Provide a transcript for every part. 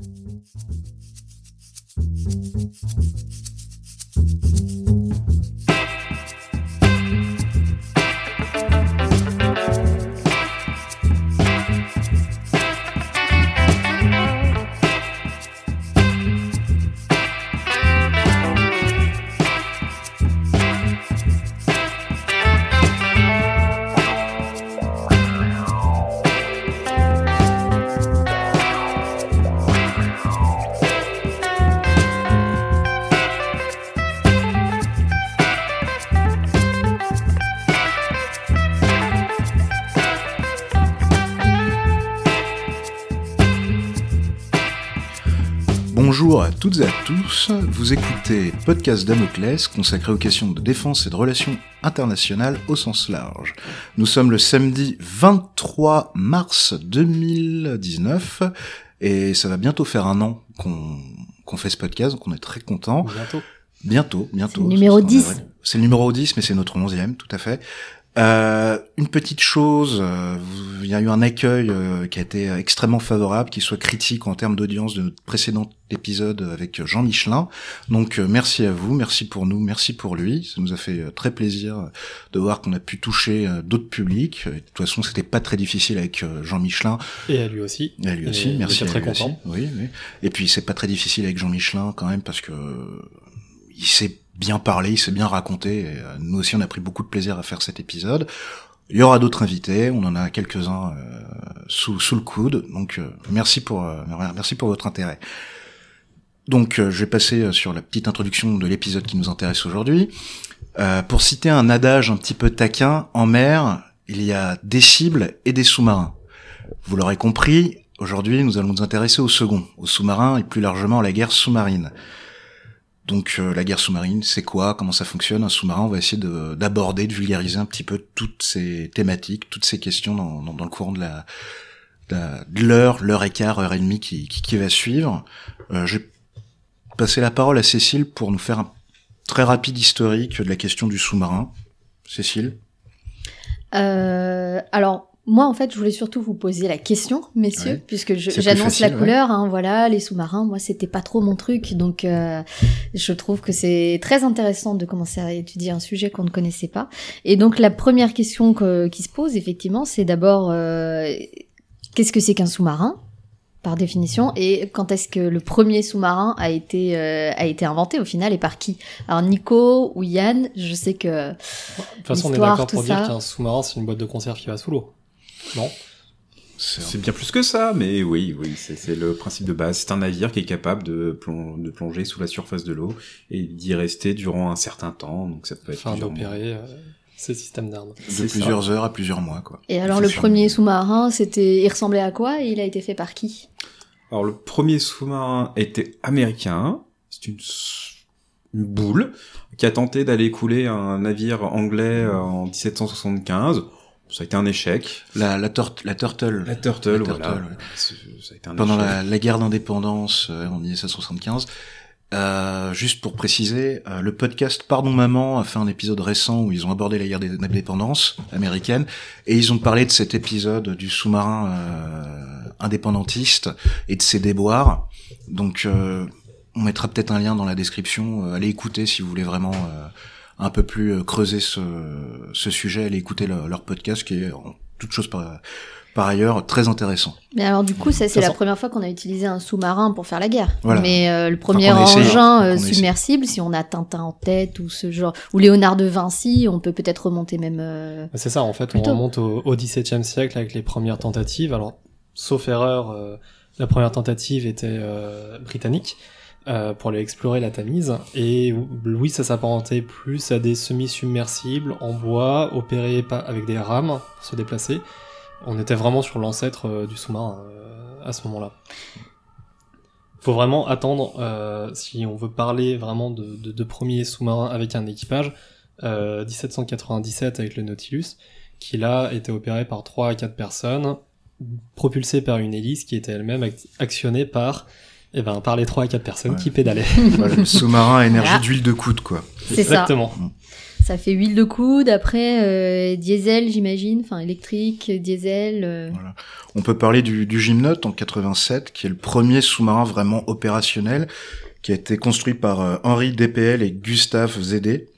Thank you. Toutes et à tous, vous écoutez Podcast Damoclès consacré aux questions de défense et de relations internationales au sens large. Nous sommes le samedi 23 mars 2019 et ça va bientôt faire un an qu'on fait ce podcast, donc on est très content. Bientôt. Bientôt, bientôt. Numéro 10. C'est le numéro 10, mais c'est notre onzième, tout à fait. Euh, une petite chose, euh, il y a eu un accueil euh, qui a été extrêmement favorable, qui soit critique en termes d'audience de notre précédent épisode avec Jean Michelin. Donc merci à vous, merci pour nous, merci pour lui. Ça nous a fait très plaisir de voir qu'on a pu toucher d'autres publics. de toute façon, c'était pas très difficile avec Jean Michelin. Et à lui aussi. Et à lui aussi, merci. très content. Oui, oui. Et puis c'est pas très difficile avec Jean Michelin quand même parce que il s'est bien parlé, il s'est bien raconté. Et nous aussi, on a pris beaucoup de plaisir à faire cet épisode. Il y aura d'autres invités, on en a quelques-uns euh, sous, le coude. Donc euh, merci pour euh, merci pour votre intérêt. Donc je vais passer sur la petite introduction de l'épisode qui nous intéresse aujourd'hui. pour citer un adage un petit peu taquin, en mer, il y a des cibles et des sous-marins. Vous l'aurez compris, aujourd'hui nous allons nous intéresser au second, aux sous-marins et plus largement à la guerre sous-marine. Donc euh, la guerre sous-marine, c'est quoi? Comment ça fonctionne? Un sous-marin, on va essayer d'aborder, de, vulgariser un petit peu toutes ces thématiques, toutes ces questions dans, dans, le courant de la de l'heure, l'heure et quart, heure et demie qui, qui, va suivre. Euh, je vais passer la parole à Cécile pour nous faire un très rapide historique de la question du sous-marin. Cécile? Euh, Alors, moi, en fait, je voulais surtout vous poser la question, messieurs, puisque j'annonce la couleur. Hein, voilà, les sous-marins, moi, c'était pas trop mon truc, donc euh, je trouve que c'est très intéressant de commencer à étudier un sujet qu'on ne connaissait pas. Et donc, la première question qui se pose, effectivement, c'est d'abord euh, qu'est-ce que c'est qu'un sous-marin par définition et quand est-ce que le premier sous-marin a été euh, a été inventé au final et par qui? Alors Nico ou Yann, je sais que de toute façon on est d'accord pour dire qu'un sous-marin c'est une boîte de conserve qui va sous l'eau. Non. C'est bien plus que ça, mais oui, oui, c'est le principe de base. C'est un navire qui est capable de, de, plonger sous la surface de l'eau et d'y rester durant un certain temps. Donc ça peut être enfin, d'opérer euh, ces systèmes d'armes. De plusieurs heures à plusieurs mois, quoi. Et alors le premier sous-marin, c'était, il ressemblait à quoi et il a été fait par qui? Alors le premier sous-marin était américain. C'est une une boule qui a tenté d'aller couler un navire anglais euh, en 1775 ça a été un échec. La, la, la Turtle. La Turtle, voilà. Ça a été un Pendant la, la, guerre d'indépendance euh, en 1775. Euh, juste pour préciser, euh, le podcast Pardon Maman a fait un épisode récent où ils ont abordé la guerre d'indépendance américaine et ils ont parlé de cet épisode du sous-marin euh, indépendantiste et de ses déboires. Donc euh, on mettra peut-être un lien dans la description. allez écouter si vous voulez vraiment un peu plus euh, creuser ce, ce sujet, aller écouter leur, podcast qui est en toute chose par, par ailleurs très intéressant. Mais alors du coup, ça c'est la première fois qu'on a utilisé un sous-marin pour faire la guerre. Mais euh, le premier engin euh, submersible, si on a Tintin en tête ou ce genre, ou Léonard de Vinci, on peut peut-être remonter même. c'est ça, en fait, on remonte au, au XVIIe siècle avec les premières tentatives. Alors, sauf erreur, la première tentative était britannique. Euh, pour aller explorer la Tamise. Et oui, ça s'apparentait plus à des semi-submersibles en bois, opérés avec des rames pour se déplacer. On était vraiment sur l'ancêtre euh, du sous-marin euh, à ce moment-là. Faut vraiment attendre, si on veut parler vraiment de, de, premiers sous-marins avec un équipage, 1797 avec le Nautilus, qui là était opéré par 3 à 4 personnes, propulsé par une hélice qui était elle-même actionnée par eh ben, par les 3 à 4 personnes qui pédalaient. le sous-marin à énergie d'huile de coude, quoi. C'est ça. Exactement. Ça fait huile de coude, après euh, diesel, j'imagine, enfin électrique, diesel. Euh. Voilà. On peut parler du, du Gymnote en 87, qui est le premier sous-marin vraiment opérationnel, qui a été construit par euh, Henri DPL et Gustave Zédé.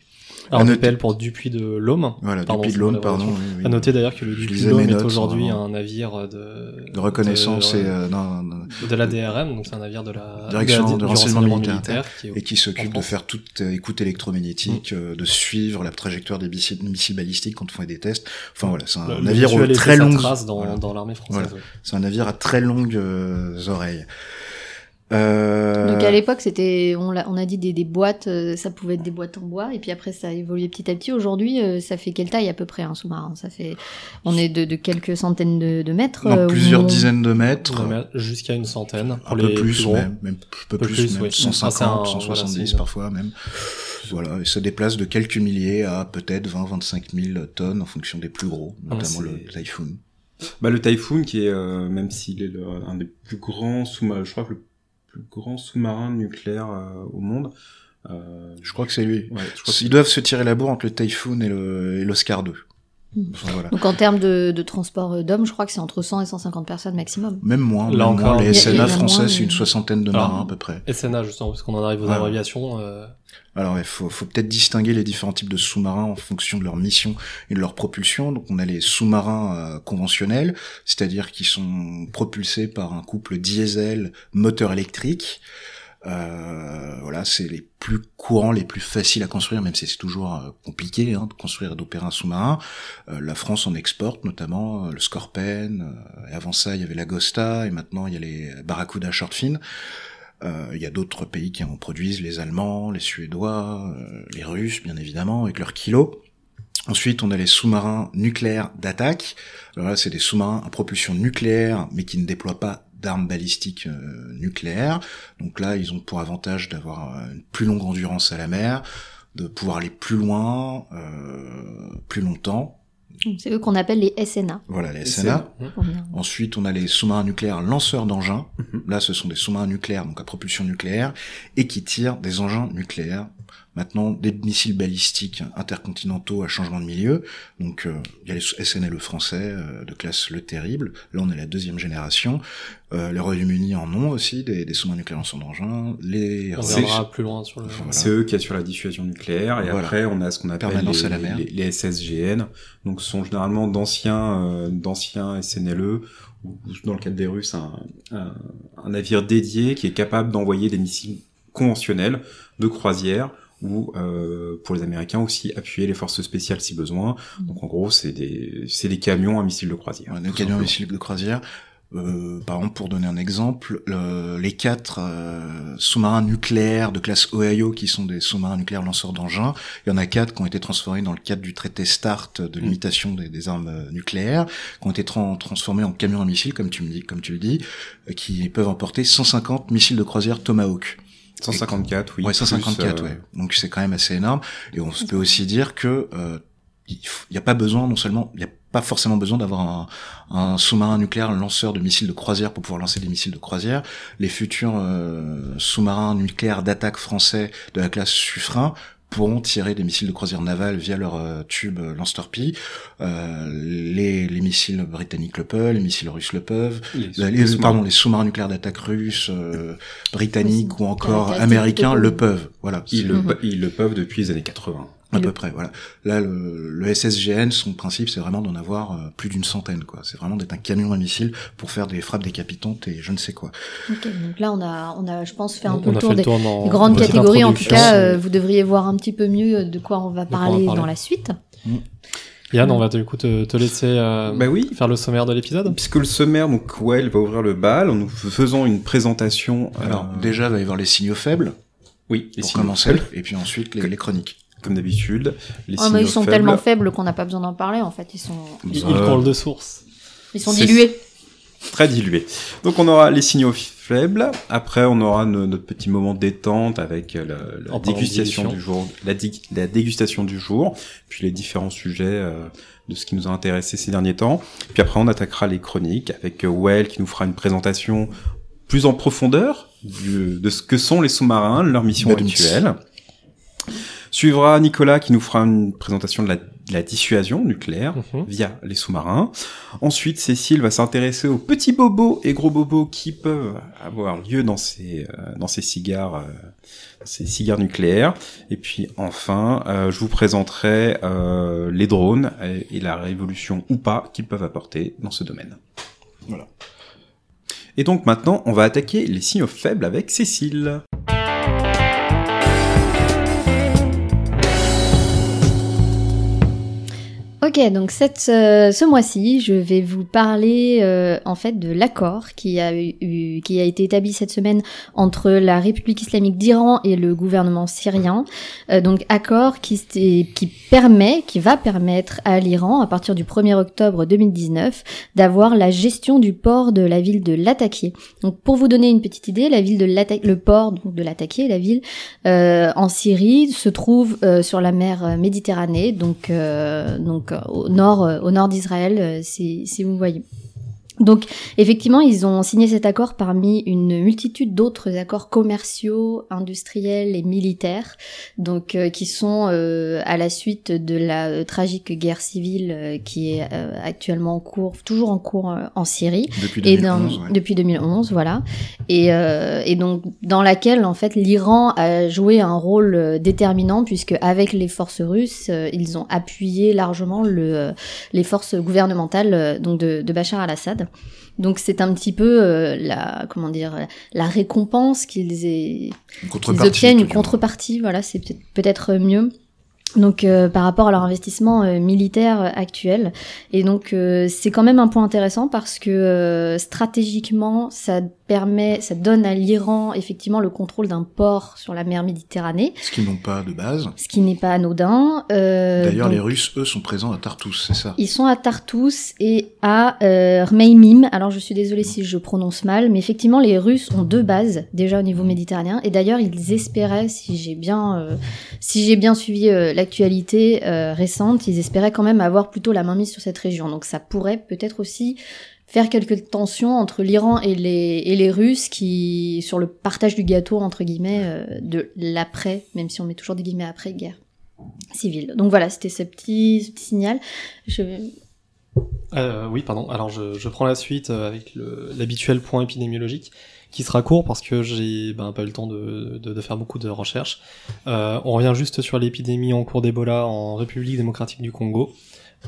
Alors, DPL pour Dupuis de l'Homme. Voilà, Dupuis de l'Homme, pardon. Oui, oui. À noter d'ailleurs que le Dupuis de l'Homme est aujourd'hui un navire de... De reconnaissance et... Euh, de la DRM, donc c'est un navire de la... Direction de, renseignement militaire. et qui s'occupe de faire toute écoute électromagnétique, mm. euh, de suivre la trajectoire des missiles, balistiques quand on fait des tests. Enfin voilà, c'est un navire très longues... dans, dans l'armée française. C'est un navire à très longues euh, oreilles. Euh... Donc à l'époque, c'était, on a, on a dit des, des boîtes, euh, ça pouvait être des boîtes en bois, et puis après ça a évolué petit à petit. Aujourd'hui, euh, ça fait quelle taille à peu près un sous-marin? Ça fait, on est de, de quelques centaines de, de mètres. Non, euh, plusieurs dizaines de mètres. Jusqu'à une centaine. un peu plus, même, même, un peu, plus, même, 150, 170 parfois même. Voilà, et ça déplace de quelques milliers à peut-être 20-25 000 tonnes en fonction des plus gros, ah, notamment le Typhoon. Bah, le Typhoon, qui est, même s'il est le, un des plus grands sous-marins, je crois que le plus grand sous-marin nucléaire euh, au monde. Euh, je crois que c'est lui. Ouais, Ils doivent se tirer la bourre entre le Typhoon et l'Oscar 2. Hmm. Donc en termes de, de transport d'hommes, je crois que c'est entre 100 et 150 personnes maximum. Même moins. Là encore, les SNA français, c'est une soixantaine de marins à peu près. SNA justement, parce qu'on en arrive aux abréviations. Euh... Alors il faut, faut peut-être distinguer les différents types de sous-marins en fonction de leur mission et de leur propulsion. Donc on a les sous-marins euh, conventionnels, c'est-à-dire qui sont propulsés par un couple diesel moteur électrique. Euh, voilà, c'est les plus courants, les plus faciles à construire, même si c'est toujours euh, compliqué hein, de construire et d'opérer un sous-marin. Euh, la France en exporte notamment le Scorpen, et avant ça il y avait l'Agosta, et maintenant il y a les Barracuda Shortfin. Il y a d'autres pays qui en produisent, les Allemands, les Suédois, les Russes bien évidemment, avec leurs kilos. Ensuite, on a les sous-marins nucléaires d'attaque. Alors là, c'est des sous-marins à propulsion nucléaire, mais qui ne déploient pas d'armes balistiques euh, nucléaires. Donc là, ils ont pour avantage d'avoir euh, une plus longue endurance à la mer, de pouvoir aller plus loin, euh, plus longtemps. C'est eux qu'on appelle les SNA. Voilà, les SNA. Ensuite, on a les sous-marins nucléaires lanceurs d'engins. Mhm. Là, ce sont des sous-marins nucléaires, donc à propulsion nucléaire, et qui tirent des engins nucléaires Maintenant, des missiles balistiques intercontinentaux à changement de milieu. Donc, euh, il y a les SNLE français euh, de classe Le Terrible. Là, on est la deuxième génération. Euh, les Royaumes-Unis en ont aussi des, des sous-marins nucléaires en son engin. Les on verra plus loin sur le. C'est eux qui assurent la dissuasion nucléaire. Et après, on a ce qu'on appelle les, les, SSGN. Donc, ce sont généralement d'anciens d'anciens SNLE ou dans le cas des Russes, un, un, un navire dédié qui est capable d'envoyer des missiles conventionnels de croisière ou euh, pour les Américains aussi appuyer les forces spéciales si besoin. Mm. Donc en gros, c'est des c'est des camions à missiles de croisière. des camions à missiles de croisière. Euh, par exemple, pour donner un exemple, les quatre euh, sous-marins nucléaires de classe Ohio, qui sont des sous-marins nucléaires lanceurs d'engins, il y en a quatre qui ont été transformés dans le cadre du traité START de mm. limitation des, armes euh, nucléaires, qui ont été transformés en camions à missiles, comme tu me dis, comme tu le dis, euh, qui peuvent emporter 150 missiles de croisière Tomahawk. 154, oui. Ouais, 154, ouais. Donc c'est quand même assez énorme. Et on peut aussi dire que euh, il n'y a pas besoin, non seulement, il n'y a pas forcément besoin d'avoir un, un sous-marin nucléaire, un lanceur de missiles de croisière pour pouvoir lancer des missiles de croisière. Les futurs euh, sous-marins nucléaires d'attaque français de la classe Suffren pourront tirer des missiles de croisière navale via leur euh, tube euh, lance-torpille. Euh, les, les, missiles britanniques le peuvent, les missiles russes le peuvent. Les, pardon, les sous-marins nucléaires d'attaque russes, britanniques ou encore américains le peuvent. Voilà. Ils le, ils le peuvent depuis les années 80. À peu près, voilà. Là, le, le SSGN, son principe, c'est vraiment d'en avoir euh, plus d'une centaine, quoi. C'est vraiment d'être un camion à missile pour faire des frappes décapitantes et je ne sais quoi. Ok, donc là, on a, on a, je pense, fait un peu le tour des, grandes catégories. En tout cas, euh, vous devriez voir un petit peu mieux de quoi on va parler, dans la suite. Mm. Yann, on va du coup te, te laisser euh, bah oui. faire le sommaire de l'épisode. Puisque le sommaire, donc Well va ouvrir le bal en nous faisant une présentation. Alors déjà, il va y avoir les signaux faibles. Oui, les pour signaux commencer, faibles. et puis ensuite les, les chroniques comme d'habitude. Les oh, mais ils sont tellement faibles qu'on n'a pas besoin d'en parler en fait. Ils sont. Ils, euh... de source. Ils sont dilués. Très dilués. Donc on aura les signaux faibles. Après on aura notre petit moment détente avec la, la dégustation du jour, la, la, dégustation du jour, puis les différents sujets euh, de ce qui nous a intéressé ces derniers temps. Puis après on attaquera les chroniques avec euh, Well qui nous fera une présentation plus en profondeur de ce que sont les sous-marins, leur mission actuelle. Suivra Nicolas qui nous fera une présentation de la, dissuasion nucléaire mhm. via les sous-marins. Ensuite, Cécile va s'intéresser aux petits bobos et gros bobos qui peuvent avoir lieu dans ces euh, dans ces cigares euh, ces cigares nucléaires. Et puis enfin, euh, je vous présenterai les drones et, et la révolution ou pas qu'ils peuvent apporter dans ce domaine. Voilà. Et donc maintenant, on va attaquer les signaux faibles avec Cécile. Ok, donc cette, euh, ce mois-ci, je vais vous parler euh, en fait de l'accord qui a eu, qui a été établi cette semaine entre la République islamique d'Iran et le gouvernement syrien. Euh, donc accord qui, qui permet, qui va permettre à l'Iran à partir du 1er octobre 2019 d'avoir la gestion du port de la ville de Latakia. Donc pour vous donner une petite idée, la ville de Latakia, le port de Latakia, la ville en Syrie, se trouve sur la mer Méditerranée, donc donc au nord, euh, au nord d'Israël, euh, si, si vous voyez. Donc effectivement, ils ont signé cet accord parmi une multitude d'autres accords commerciaux, industriels et militaires, donc euh, qui sont euh, à la suite de la euh, tragique guerre civile qui est actuellement en cours, toujours en cours en Syrie. Depuis 2011, et depuis 2011, voilà, et, et donc dans laquelle en fait l'Iran a joué un rôle déterminant puisque avec les forces russes, ils ont appuyé largement le, les forces gouvernementales donc de, de Bachar al-Assad. Donc c'est un petit peu euh, la comment dire la récompense qu'ils obtiennent une contrepartie. Voilà, c'est peut-être mieux. Donc euh, par rapport à leur investissement euh, militaire actuel et donc c'est quand même un point intéressant parce que stratégiquement ça permet, ça donne à l'Iran effectivement le contrôle d'un port sur la mer Méditerranée. Ce qu'ils n'ont pas de base. Ce qui n'est pas anodin. Euh, D'ailleurs, les Russes, eux, sont présents à Tartous, c'est ça? Ils sont à Tartous et à euh, Rmeimim. Alors, je suis désolée si je prononce mal, mais effectivement, les Russes ont deux bases déjà au niveau méditerranéen. Et d'ailleurs, ils espéraient, si j'ai bien, euh, si j'ai bien suivi euh, l'actualité récente, ils espéraient quand même avoir plutôt la main mise sur cette région. Donc, ça pourrait peut-être aussi faire quelques tensions entre l'Iran et les, et les Russes qui sur le partage du gâteau entre guillemets euh, de l'après, même si on met toujours des guillemets après guerre civile. Donc voilà, c'était ce petit, ce petit signal. Euh, oui, pardon. Alors je, je prends la suite euh, avec l'habituel point épidémiologique qui sera court parce que j'ai ben, pas eu le temps de, de, faire beaucoup de recherches. On revient juste sur l'épidémie en cours d'Ebola en République démocratique du Congo.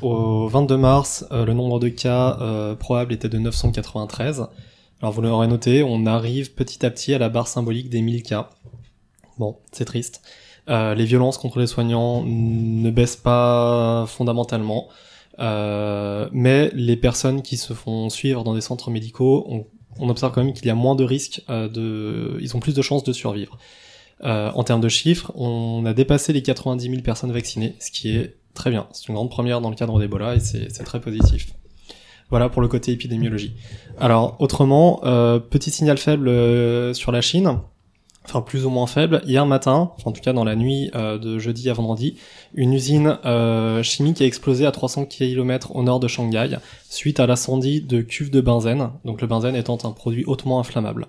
Au 22 mars, euh, le nombre de cas euh, probables était de 993. Alors vous l'aurez noté, on arrive petit à petit à la barre symbolique des 1000 cas. Bon, c'est triste. Euh, les violences contre les soignants ne baissent pas fondamentalement, euh, mais les personnes qui se font suivre dans des centres médicaux, on, on observe quand même qu'il y a moins de risques euh, de, ils ont plus de chances de survivre. En termes de chiffres, on a dépassé les 90 000 personnes vaccinées, ce qui est Très bien, c'est une grande première dans le cadre d'Ebola et c'est très positif. Voilà pour le côté épidémiologie. Alors autrement, euh, petit signal faible euh, sur la Chine, enfin plus ou moins faible. Hier matin, en tout cas dans la nuit euh, de jeudi à vendredi, une usine chimique a explosé à 300 km au nord de Shanghai suite à l'incendie de cuves de benzène, donc le benzène étant un produit hautement inflammable.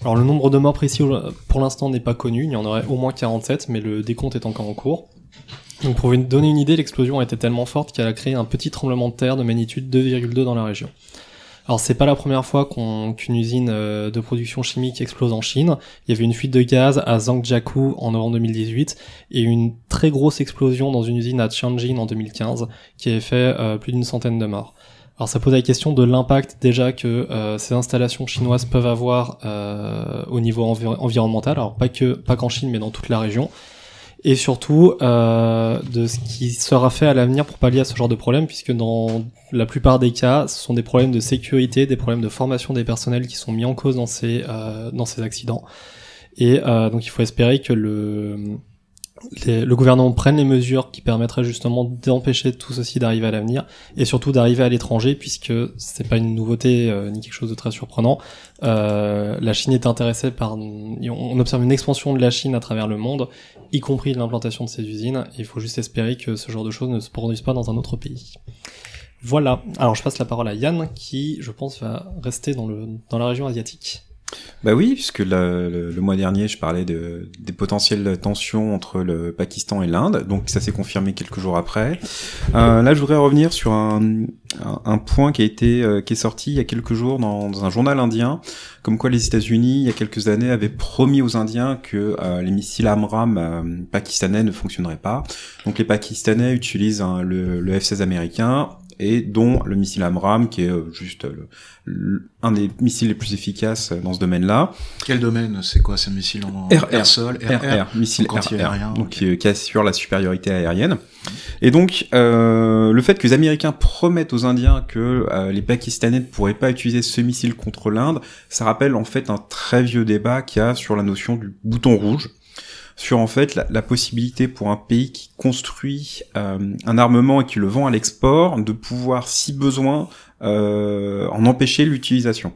Alors le nombre de morts précis pour l'instant n'est pas connu, il y en aurait au moins 47, mais le décompte est encore en cours. Donc pour vous donner une idée, l'explosion a été tellement forte qu'elle a créé un petit tremblement de terre de magnitude 2,2 dans la région. Alors c'est pas la première fois qu'une usine euh, de production chimique explose en Chine. Il y avait une fuite de gaz à Zhangjiakou en novembre 2018 et une très grosse explosion dans une usine à Tianjin en 2015 qui avait fait euh, plus d'une centaine de morts. Alors ça pose la question de l'impact déjà que euh, ces installations chinoises peuvent avoir au niveau environnemental. Alors pas que pas qu'en Chine mais dans toute la région et surtout euh, de ce qui sera fait à l'avenir pour pallier à ce genre de problème, puisque dans la plupart des cas, ce sont des problèmes de sécurité, des problèmes de formation des personnels qui sont mis en cause dans ces euh, dans ces accidents. Et euh, donc il faut espérer que le le gouvernement prenne les mesures qui permettraient justement d'empêcher tout ceci d'arriver à l'avenir et surtout d'arriver à l'étranger puisque c'est pas une nouveauté euh, ni quelque chose de très surprenant. Euh, la Chine est intéressée par, on observe une expansion de la Chine à travers le monde, y compris l'implantation de ces usines. Il faut juste espérer que ce genre de choses ne se produisent pas dans un autre pays. Voilà. Alors je passe la parole à Yann qui, je pense, va rester dans la région asiatique. Bah oui, puisque le, le, mois dernier, je parlais de, des potentielles tensions entre le Pakistan et l'Inde, donc ça s'est confirmé quelques jours après. Euh, là, je voudrais revenir sur un, point qui a été euh, qui est sorti il y a quelques jours dans, un journal indien, comme quoi les États-Unis, il y a quelques années, avaient promis aux Indiens que euh, les missiles AMRAAM euh, pakistanais ne fonctionneraient pas. Donc les Pakistanais utilisent le, le F-16 américain et dont le missile AMRAAM, qui est euh, juste le, un des missiles les plus efficaces dans ce domaine-là. Quel domaine C'est quoi ce missile en air, sol RR, missile anti-aérien, donc qui, qui, assure la supériorité aérienne. Et donc euh, le fait que les Américains promettent aux Indiens que euh, les Pakistanais ne pourraient pas utiliser ce missile contre l'Inde, ça rappelle en fait un très vieux débat qu'il y a sur la notion du bouton rouge sur en fait la, possibilité pour un pays qui construit euh, un armement et qui le vend à l'export de pouvoir, si besoin, euh, en empêcher l'utilisation.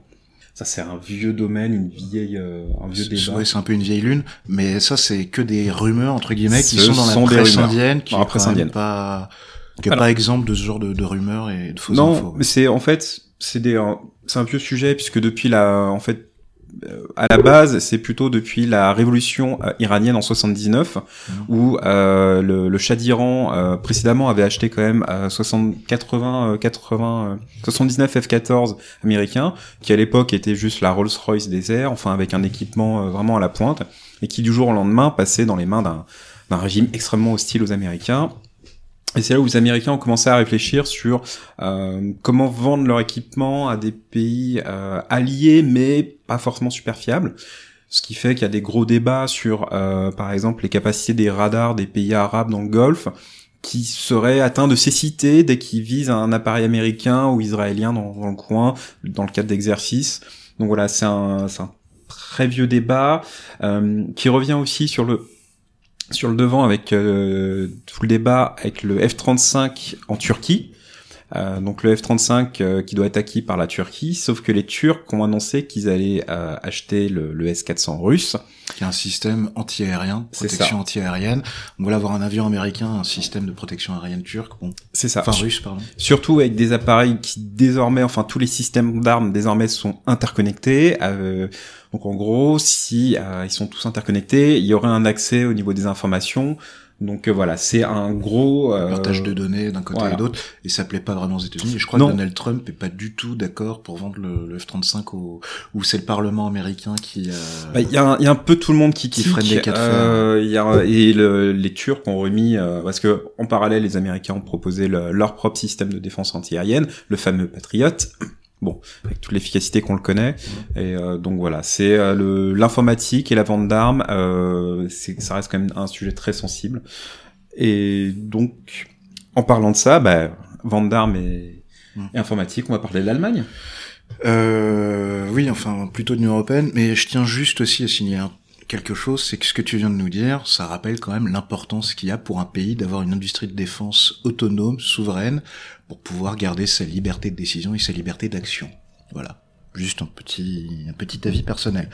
Ça c'est un vieux domaine, une vieille, euh, un vieux débat. Oui, c'est un peu une vieille lune, mais ça c'est que des rumeurs entre guillemets qui sont dans la presse indienne, qui n'est pas, qui est pas exemple de ce genre de, de rumeurs et de fausses non, infos. Non, mais c'est en fait c'est des, c'est un vieux sujet puisque depuis la, en fait à la base, c'est plutôt depuis la révolution euh, iranienne en 79, mmh. où euh, le, le, Shah d'Iran euh, précédemment avait acheté quand même 60, 80, 80, 79 F-14 américains, qui à l'époque étaient juste la Rolls-Royce des airs, enfin avec un équipement vraiment à la pointe, et qui du jour au lendemain passait dans les mains d'un régime extrêmement hostile aux Américains et c'est là où les Américains ont commencé à réfléchir sur euh, comment vendre leur équipement à des pays euh, alliés, mais pas forcément super fiables. Ce qui fait qu'il y a des gros débats sur, euh, par exemple, les capacités des radars des pays arabes dans le Golfe, qui seraient atteints de cécité dès qu'ils visent un appareil américain ou israélien dans, dans le coin, dans le cadre d'exercices. Donc voilà, c'est un, un, très vieux débat euh, qui revient aussi sur le sur le devant avec euh, tout le débat avec le F-35 en Turquie. Euh, donc le F-35 euh, qui doit être acquis par la Turquie, sauf que les Turcs ont annoncé qu'ils allaient acheter le, le S-400 russe. Qui est un système anti-aérien, protection anti-aérienne. On va avoir un avion américain, un système de protection aérienne turc. Bon, c'est ça. Enfin russe, pardon. Surtout avec des appareils qui désormais, enfin tous les systèmes d'armes désormais sont interconnectés. Donc en gros, si euh, ils sont tous interconnectés, il y aurait un accès au niveau des informations. Donc euh, voilà, c'est un gros euh... partage de données d'un côté et d'autre, et ça plaît pas vraiment aux États-Unis. Je crois que Donald Trump est pas du tout d'accord pour vendre le, F-35 au, ou c'est le Parlement américain qui. Euh, bah, il y, a un, y a un peu tout le monde qui qui freine les cas euh, y a, et les Turcs ont remis parce que en parallèle, les Américains ont proposé leur propre système de défense antiaérienne, le fameux Patriot bon, avec toute l'efficacité qu'on le connaît. Et euh, donc voilà, c'est euh, l'informatique et la vente d'armes, euh, ça reste quand même un sujet très sensible. Et donc, en parlant de ça, bah, vente d'armes et, mmh. et, informatique, on va parler de l'Allemagne. Euh, oui, enfin plutôt de l'Union européenne, mais je tiens juste aussi à signer quelque chose, c'est que ce que tu viens de nous dire, ça rappelle quand même l'importance qu'il y a pour un pays d'avoir une industrie de défense autonome, souveraine, pour pouvoir garder sa liberté de décision et sa liberté d'action. Voilà. Juste un petit, un petit avis personnel.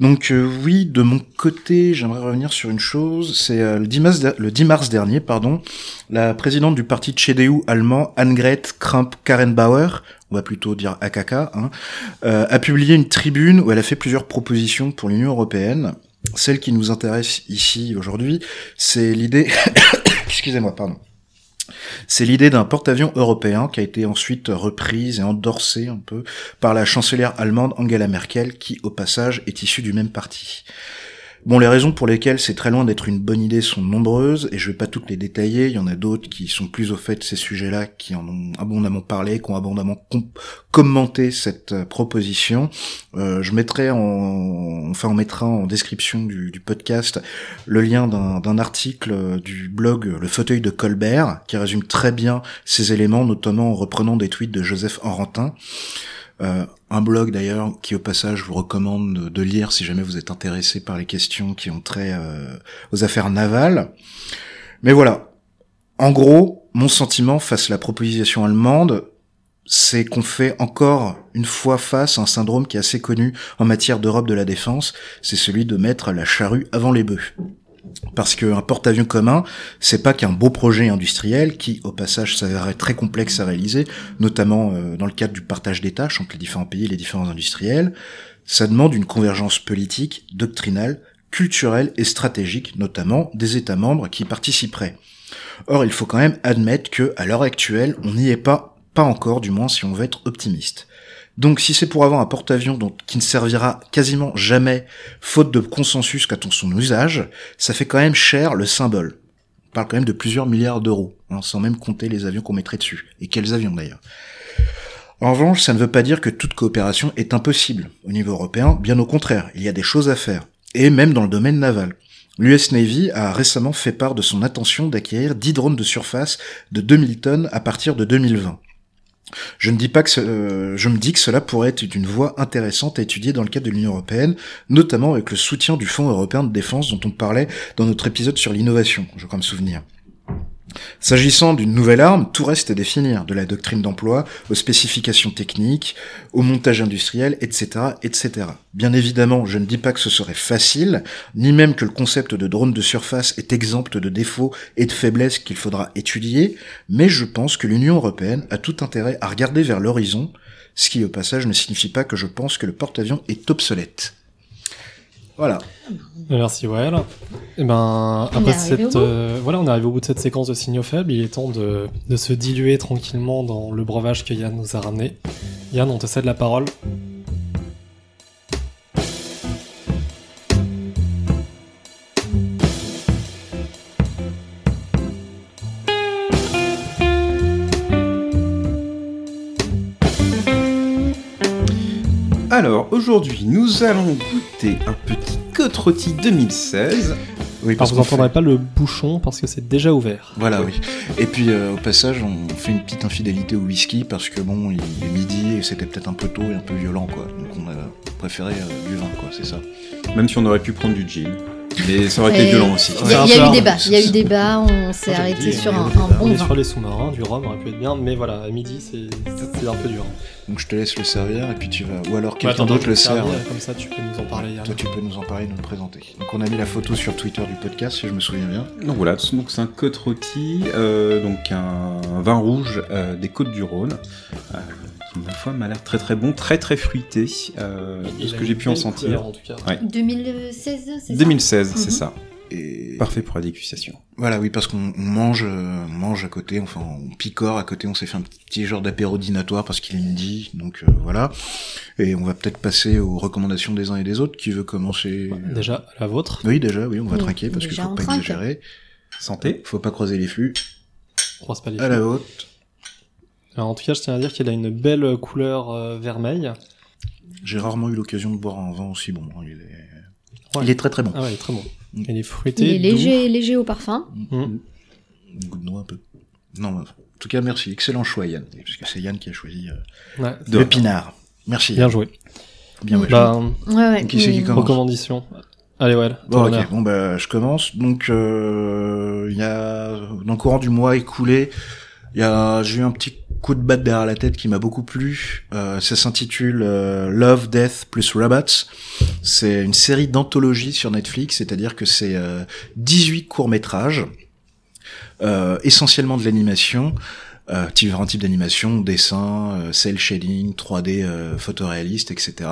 Donc euh, oui, de mon côté, j'aimerais revenir sur une chose. C'est euh, le, 10 mars, le 10 mars dernier, pardon, la présidente du parti CDU allemand, Annegret Kramp-Karrenbauer, on va plutôt dire AKK, hein, euh, a publié une tribune où elle a fait plusieurs propositions pour l'Union européenne. Celle qui nous intéresse ici aujourd'hui, c'est l'idée... Excusez-moi, pardon c'est l'idée d'un porte-avions européen qui a été ensuite reprise et endorsée un peu par la chancelière allemande Angela Merkel, qui au passage est issue du même parti. Bon, les raisons pour lesquelles c'est très loin d'être une bonne idée sont nombreuses, et je vais pas toutes les détailler, il y en a d'autres qui sont plus au fait de ces sujets-là, qui en ont abondamment parlé, qui ont abondamment commenté cette euh, proposition. Euh, je mettrai en, enfin on mettra en description du, podcast le lien d'un article euh, du blog Le Fauteuil de Colbert, qui résume très bien ces éléments, notamment en reprenant des tweets de Joseph Enrantin. Euh, un blog d'ailleurs qui au passage vous recommande de, lire si jamais vous êtes intéressé par les questions qui ont trait euh, aux affaires navales. Mais voilà, en gros, mon sentiment face à la proposition allemande, c'est qu'on fait encore une fois face à un syndrome qui est assez connu en matière d'Europe de la défense, c'est celui de mettre la charrue avant les bœufs. Parce qu'un porte-avions commun, c'est pas qu'un beau projet industriel qui, au passage, s'avérerait très complexe à réaliser, notamment euh, dans le cadre du partage des tâches entre les différents pays et les différents industriels. Ça demande une convergence politique, doctrinale, culturelle et stratégique, notamment des États membres qui participeraient. Or, il faut quand même admettre que, à l'heure actuelle, on n'y est pas, pas encore, du moins si on veut être optimiste. Donc si c'est pour avoir un porte-avions qui ne servira quasiment jamais, faute de consensus quant à son usage, ça fait quand même cher le symbole. On parle quand même de plusieurs milliards d'euros, hein, sans même compter les avions qu'on mettrait dessus. Et quels avions d'ailleurs. En revanche, ça ne veut pas dire que toute coopération est impossible. Au niveau européen, bien au contraire, il y a des choses à faire. Et même dans le domaine naval. L'US Navy a récemment fait part de son intention d'acquérir 10 drones de surface de 2000 tonnes à partir de 2020. Je ne dis pas que euh, je me dis que cela pourrait être une voie intéressante à étudier dans le cadre de l'Union européenne, notamment avec le soutien du Fonds européen de défense dont on parlait dans notre épisode sur l'innovation, je crois me souvenir. S'agissant d'une nouvelle arme, tout reste à définir, de la doctrine d'emploi aux spécifications techniques, au montage industriel, etc., etc. Bien évidemment, je ne dis pas que ce serait facile, ni même que le concept de drone de surface est exempt de défauts et de faiblesses qu'il faudra étudier, mais je pense que l'Union européenne a tout intérêt à regarder vers l'horizon, ce qui au passage ne signifie pas que je pense que le porte-avions est obsolète. Voilà. Merci Well. Et eh ben après cette euh, voilà, on arrive au bout de cette séquence de signaux faibles. Il est temps de, de se diluer tranquillement dans le breuvage que Yann nous a ramené. Yann, on te cède la parole. Alors, aujourd'hui, nous allons goûter un petit Côte 2016. Oui, parce vous n'entendrez pas le bouchon parce que c'est déjà ouvert. Voilà, oui. Et puis euh, au passage, on fait une petite infidélité au whisky parce que bon, il est midi et c'était peut-être un peu tôt et un peu violent, quoi. Donc on a préféré euh, du vin, quoi, c'est ça. Même si on aurait pu prendre du gin. Mais ça aurait été violent aussi. Il y, a, eu débat, il y a eu débat, on s'est arrêté sur un, bon vin. Sur les sous-marins, du rhum aurait pu être bien, mais voilà, à midi c'est un peu dur. Donc je te laisse le servir et puis tu vas. Ou alors quelqu'un d'autre le sert. Comme ça tu peux nous en parler. Toi tu peux nous en parler, nous le présenter. Donc on a mis la photo sur Twitter du podcast si je me souviens bien. Donc voilà, donc c'est un côte rôti, euh, donc un vin rouge euh, des côtes du Rhône. Euh, ma foi m'a l'air très très bon, très très fruité, euh, de ce que j'ai pu en sentir. en tout cas. 2016, c'est ça? 2016, c'est mhm. ça. Et... Parfait pour la dégustation. Voilà, oui, parce qu'on mange, euh, mange à côté, enfin, on picore à côté, on s'est fait un petit genre d'apéro dînatoire parce qu'il est midi, donc euh, voilà. Et on va peut-être passer aux recommandations des uns et des autres. Qui veut commencer? Déjà, la vôtre Oui, déjà, oui, on va trinquer parce qu'il faut pas exagérer. Santé. Faut pas croiser les flux. Croise pas les flux. À la en tout cas, je tiens à dire qu'il a une belle couleur euh, vermeille. J'ai rarement eu l'occasion de boire un vin aussi bon. Il est, il est très très bon. Ah ouais, il est très bon. Mm. Il est fruité. Il est léger, léger au parfum. Mm. Mm. Goût de noix un peu. Non, en tout cas, merci. Excellent choix, Yann. Parce que c'est Yann qui a choisi euh, le pinard. Merci. Bien joué. Bien joué. Bah, ouais, ouais. Qui c'est qui commence Recommandation. Allez, ouais. Bon, ok. Bon, bah, je commence. Donc, euh, il y a, dans le courant du mois écoulé, il y a, j'ai eu un petit coup de batte derrière la tête qui m'a beaucoup plu. Euh, ça s'intitule euh, Love, Death plus Robots. C'est une série d'anthologies sur Netflix, c'est-à-dire que c'est euh, 18 courts-métrages, euh, essentiellement de l'animation, euh, différents types d'animation, dessin, cel shading, 3D photoréaliste, etc.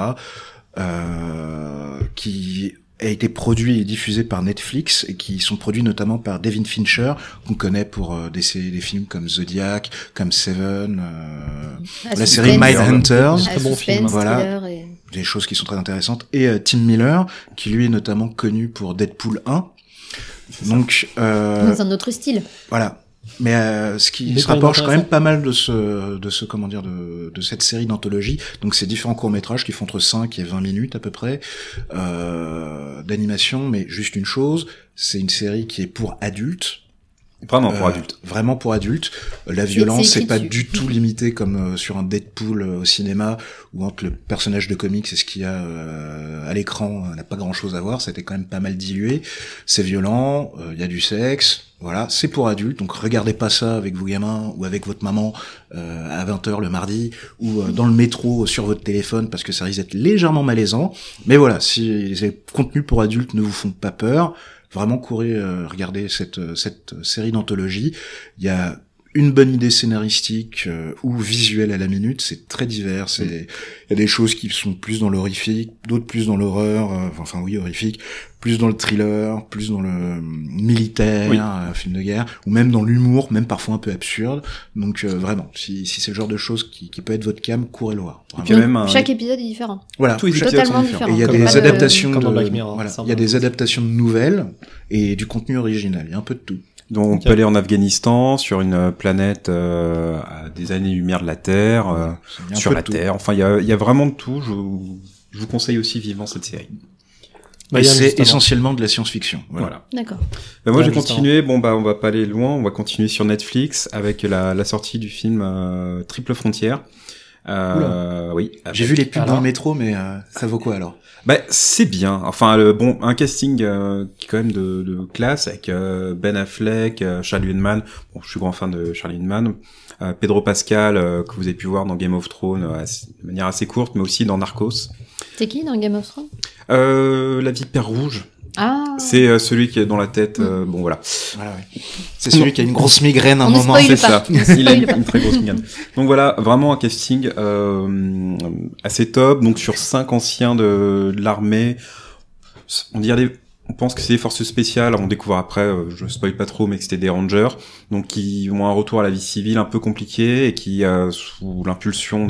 qui a été produit et diffusé par Netflix et qui sont produits notamment par Devin Fincher qu'on connaît pour euh, des, des films comme Zodiac, comme Seven, euh, la série Mindhunter, très bon film, voilà, des choses qui sont très intéressantes. Et euh, Tim Miller qui lui est notamment connu pour Deadpool 1. Donc euh, dans un autre style. Voilà, mais euh, ce qui se rapproche quand même pas mal de ce, de ce comment dire, de, de cette série d'anthologie. Donc c'est différents courts métrages qui font entre 5 et 20 minutes à peu près euh, d'animation. Mais juste une chose, c'est une série qui est pour adultes. Vraiment pour euh, adultes. Vraiment pour adultes. La violence c'est pas du tout limité comme euh, sur un Deadpool au cinéma où entre le personnage de comics et ce qu'il y a à l'écran n'a pas grand chose à voir. C'était quand même pas mal dilué. C'est violent. Il y a du sexe voilà, c'est pour adultes, donc regardez pas ça avec vos gamins ou avec votre maman euh, à 20h le mardi ou euh, dans le métro sur votre téléphone parce que ça risque d'être légèrement malaisant. Mais voilà, si les contenus pour adultes ne vous font pas peur, vraiment courez euh, regarder cette, cette série d'anthologie. Il y a une bonne idée scénaristique euh, ou visuelle à la minute, c'est très divers. Il y a des choses qui sont plus dans l'horrifique, d'autres plus dans l'horreur, euh, enfin oui horrifique, plus dans le thriller, plus dans le militaire, euh, film de guerre, ou même dans l'humour, même parfois un peu absurde. Donc vraiment, si, si c'est le genre de choses qui, qui peut être votre cam, courez le voir. Chaque épisode est différent. Voilà, Tous totalement différent. il y a des adaptations de, voilà, il y a des adaptations de nouvelles et du contenu original. Il y a un peu de tout. Donc on peut aller en Afghanistan, sur une planète euh, à des années-lumière de la Terre, euh, sur la Terre. Enfin, il y a, y a, vraiment de tout. Je, je, vous conseille aussi vivement cette série. Bah, c'est essentiellement de la science-fiction. Voilà. D'accord. Bah, moi, j'ai continué. Bon, bah, on va pas aller loin. On va continuer sur Netflix avec la, la sortie du film euh, Triple Frontière. Euh, oui. J'ai vu les pubs dans le métro, mais euh, ça vaut quoi alors? Bah c'est bien. Enfin le, bon, un casting euh, qui quand même de, de classe avec euh, Ben Affleck, Charlie Hunnam. Bon, je suis grand fan de Charlie Hunnam. Pedro Pascal que vous avez pu voir dans Game of Thrones de manière assez courte, mais aussi dans Narcos. C'est qui dans Game of Thrones? La Vipère Rouge. Ah. C'est euh, celui qui est dans la tête. Euh, bon voilà. voilà ouais. C'est celui qui a une grosse migraine à un moment. C'est ça. Il a une, très grosse migraine. Donc voilà, vraiment un casting euh, assez top. Donc sur cinq anciens de, de l'armée, on dirait on pense que c'est des forces spéciales. On découvre après, euh, je spoil pas trop, mais que c'était des rangers, donc qui ont un retour à la vie civile un peu compliqué et qui, sous l'impulsion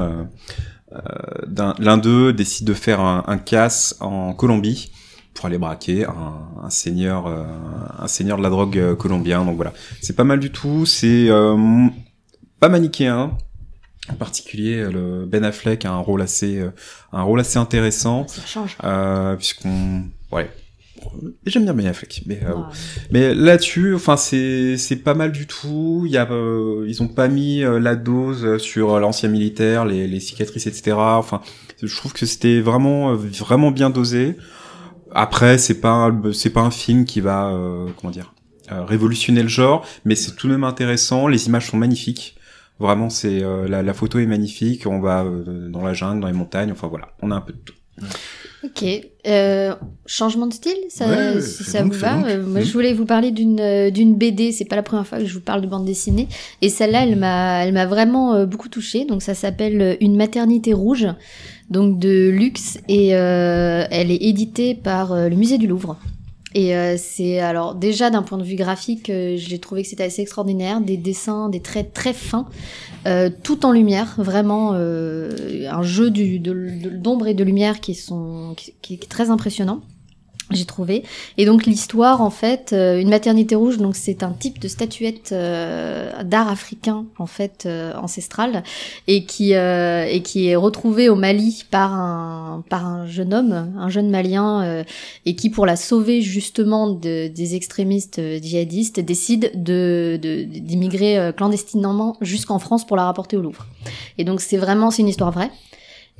d'un l'un d'eux, décide de faire un, un casse en Colombie pour aller braquer un, un seigneur euh, un seigneur de la drogue euh, colombien. Donc voilà. C'est pas mal du tout. C'est euh, pas manichéen. En particulier le Ben Affleck a un rôle assez un rôle assez intéressant. Ça change. Puisqu'on ouais. J'aime bien Ben Affleck mais mais là-dessus enfin c'est c'est pas mal du tout. Il y a ils ont pas mis la dose sur l'ancien militaire les, les cicatrices etc enfin je trouve que c'était vraiment vraiment bien dosé après, c'est pas c'est pas un film qui va euh, comment dire euh, révolutionner le genre, mais c'est tout de même intéressant. Les images sont magnifiques. Vraiment, c'est euh, la, la, photo est magnifique. On va dans la jungle, dans les montagnes. Enfin voilà, on a un peu de tout. Ok. Euh, changement de style, ça, si ça vous va. moi, je voulais vous parler d'une d'une BD. C'est pas la première fois que je vous parle de bande dessinée. Et celle-là, elle m'a elle m'a vraiment beaucoup touchée. Donc ça s'appelle Une maternité rouge donc de luxe et euh, elle est éditée par euh, le musée du Louvre. Et euh, c'est alors déjà d'un point de vue graphique, j'ai trouvé que c'était assez extraordinaire, des dessins, des traits très fins, tout en lumière, vraiment un jeu d'ombre et de lumière qui sont qui est très impressionnant j'ai trouvé. Et donc l'histoire, en fait, euh, une maternité rouge, donc c'est un type de statuette euh, d'art africain, en fait, euh, ancestral, et qui et qui est retrouvée au Mali par un par un jeune homme, un jeune malien, et qui, pour la sauver justement de, des extrémistes djihadistes, décide de d'immigrer clandestinement jusqu'en France pour la rapporter au Louvre. Et donc c'est vraiment c'est une histoire vraie.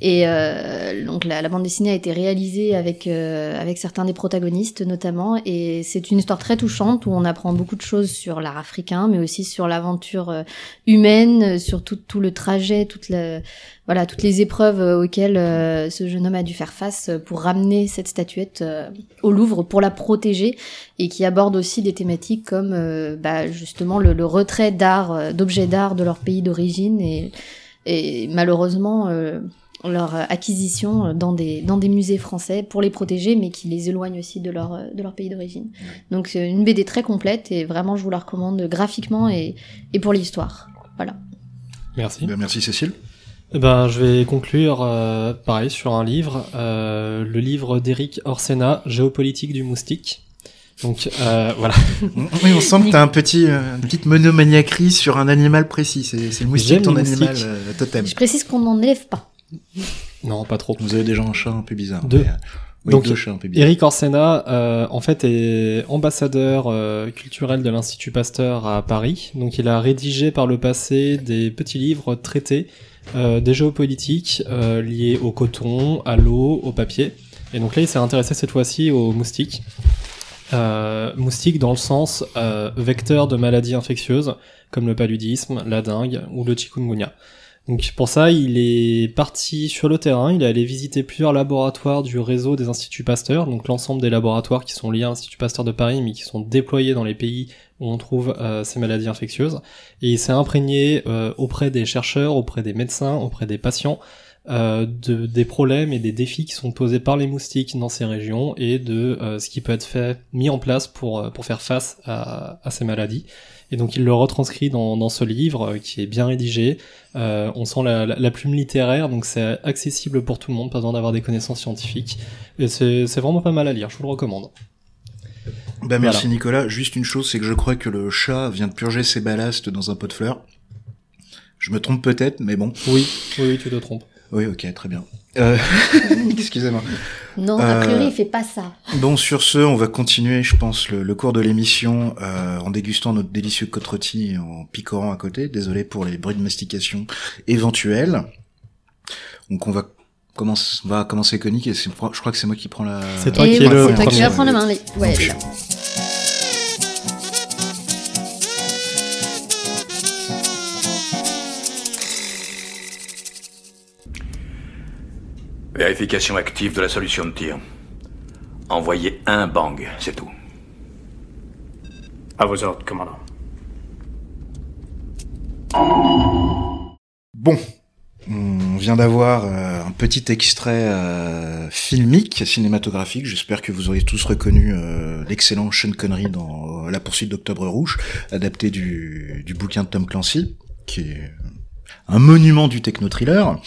Et euh, donc la, la, bande dessinée a été réalisée avec euh, avec certains des protagonistes notamment, et c'est une histoire très touchante où on apprend beaucoup de choses sur l'art africain, mais aussi sur l'aventure euh, humaine, sur tout, tout le trajet, toute la, voilà toutes les épreuves auxquelles ce jeune homme a dû faire face pour ramener cette statuette au Louvre pour la protéger, et qui aborde aussi des thématiques comme bah, justement le, le retrait d'art, d'objets d'art de leur pays d'origine et, et malheureusement leur acquisition dans des, dans des musées français pour les protéger, mais qui les éloignent aussi de leur, de leur pays d'origine. Donc c'est une BD très complète et vraiment je vous la recommande graphiquement et, et pour l'histoire. Voilà. Merci. Ben, merci Cécile. Eh ben, je vais conclure euh, pareil sur un livre, euh, le livre d'Éric Orsena, Géopolitique du moustique. Donc euh, voilà. Oui, on sent que t'as un petit, une petite monomaniaquerie sur un animal précis. C'est, le moustique ton animal totem. Je précise qu'on n'en élève pas. Non, pas trop. Vous avez déjà un chat un peu bizarre. Deux. Euh, Donc, Eric Orsena, euh, en fait, est ambassadeur euh, culturel de l'Institut Pasteur à Paris. Donc, il a rédigé par le passé des petits livres traités des géopolitiques liés au coton, à l'eau, au papier. Et donc là, il s'est intéressé cette fois-ci aux moustiques. moustiques dans le sens vecteur de maladies infectieuses comme le paludisme, la dengue ou le chikungunya. Donc pour ça, il est parti sur le terrain, il est allé visiter plusieurs laboratoires du réseau des instituts Pasteur, donc l'ensemble des laboratoires qui sont liés à l'Institut Pasteur de Paris, mais qui sont déployés dans les pays où on trouve euh, ces maladies infectieuses. Et il s'est imprégné euh, auprès des chercheurs, auprès des médecins, auprès des patients, euh, de, des problèmes et des défis qui sont posés par les moustiques dans ces régions et de ce qui peut être fait, mis en place pour, pour faire face à, à ces maladies. Et donc il le retranscrit dans, dans ce livre euh, qui est bien rédigé. Euh, on sent la, la, plume littéraire, donc c'est accessible pour tout le monde, pas besoin d'avoir des connaissances scientifiques. Et c'est vraiment pas mal à lire, je vous le recommande. Bah merci Nicolas. Juste une chose, c'est que je crois que le chat vient de purger ses ballasts dans un pot de fleurs. Je me trompe peut-être, mais bon. Oui, oui, tu te trompes. Oui, ok, très bien. Euh... Excusez-moi. Non, a priori, euh, il fait pas ça. Bon, sur ce, on va continuer, je pense, le, cours de l'émission euh, en dégustant notre délicieux côte et en picorant à côté. Désolé pour les bruits de mastication éventuels. Donc, on va commencer, on va commencer conique et je crois que c'est moi qui prends la. C'est toi qui, le... vas prendre la main. Ouais, Vérification active de la solution de tir. Envoyez un bang, c'est tout. À vos ordres, commandant. Bon, on vient d'avoir euh, un petit extrait euh, filmique, cinématographique. J'espère que vous auriez tous reconnu euh, l'excellent Sean Connery dans La poursuite d'Octobre Rouge, adapté du, du bouquin de Tom Clancy, qui est un monument du techno-thriller.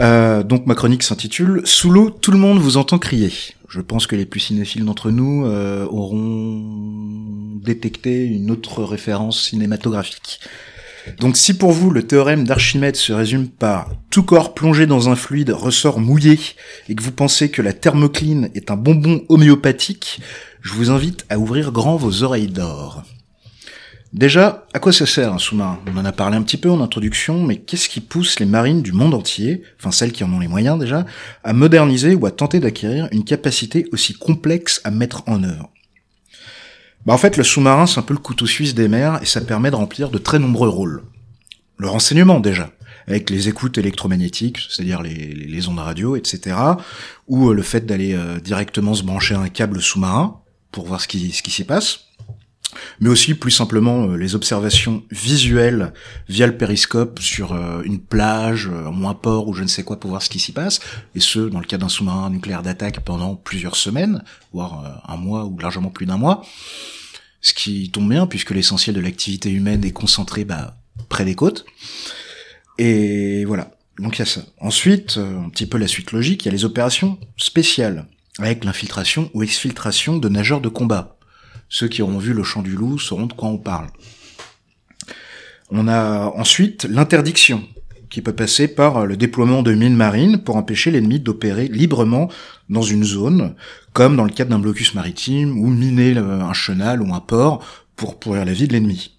Euh, donc ma chronique s'intitule Sous l'eau, tout le monde vous entend crier. Je pense que les plus cinéphiles d'entre nous euh, auront détecté une autre référence cinématographique. Donc si pour vous le théorème d'Archimède se résume par tout corps plongé dans un fluide ressort mouillé et que vous pensez que la thermocline est un bonbon homéopathique, je vous invite à ouvrir grand vos oreilles d'or. Déjà, à quoi ça sert un sous-marin On en a parlé un petit peu en introduction, mais qu'est-ce qui pousse les marines du monde entier, enfin celles qui en ont les moyens déjà, à moderniser ou à tenter d'acquérir une capacité aussi complexe à mettre en œuvre? Bah en fait, le sous-marin, c'est un peu le couteau suisse des mers et ça permet de remplir de très nombreux rôles. Le renseignement déjà, avec les écoutes électromagnétiques, c'est-à-dire les, ondes radio, etc. Ou euh, le fait d'aller euh, directement se brancher un câble sous-marin pour voir ce qui s'y passe mais aussi plus simplement euh, les observations visuelles via le périscope sur euh, une plage, euh, un port ou je ne sais quoi pour voir ce qui s'y passe, et ce, dans le cas d'un sous-marin nucléaire d'attaque pendant plusieurs semaines, voire un mois ou largement plus d'un mois, ce qui tombe bien puisque l'essentiel de l'activité humaine est concentré bah, près des côtes. Et voilà, donc il y a ça. Ensuite, un petit peu la suite logique, il y a les opérations spéciales, avec l'infiltration ou exfiltration de nageurs de combat ceux qui auront vu le chant du loup sauront de quoi on parle. On a ensuite l'interdiction, qui peut passer par le déploiement de mines marines pour empêcher l'ennemi d'opérer librement dans une zone, comme dans le cadre d'un blocus maritime, ou miner un chenal ou un port pour pourrir la vie de l'ennemi.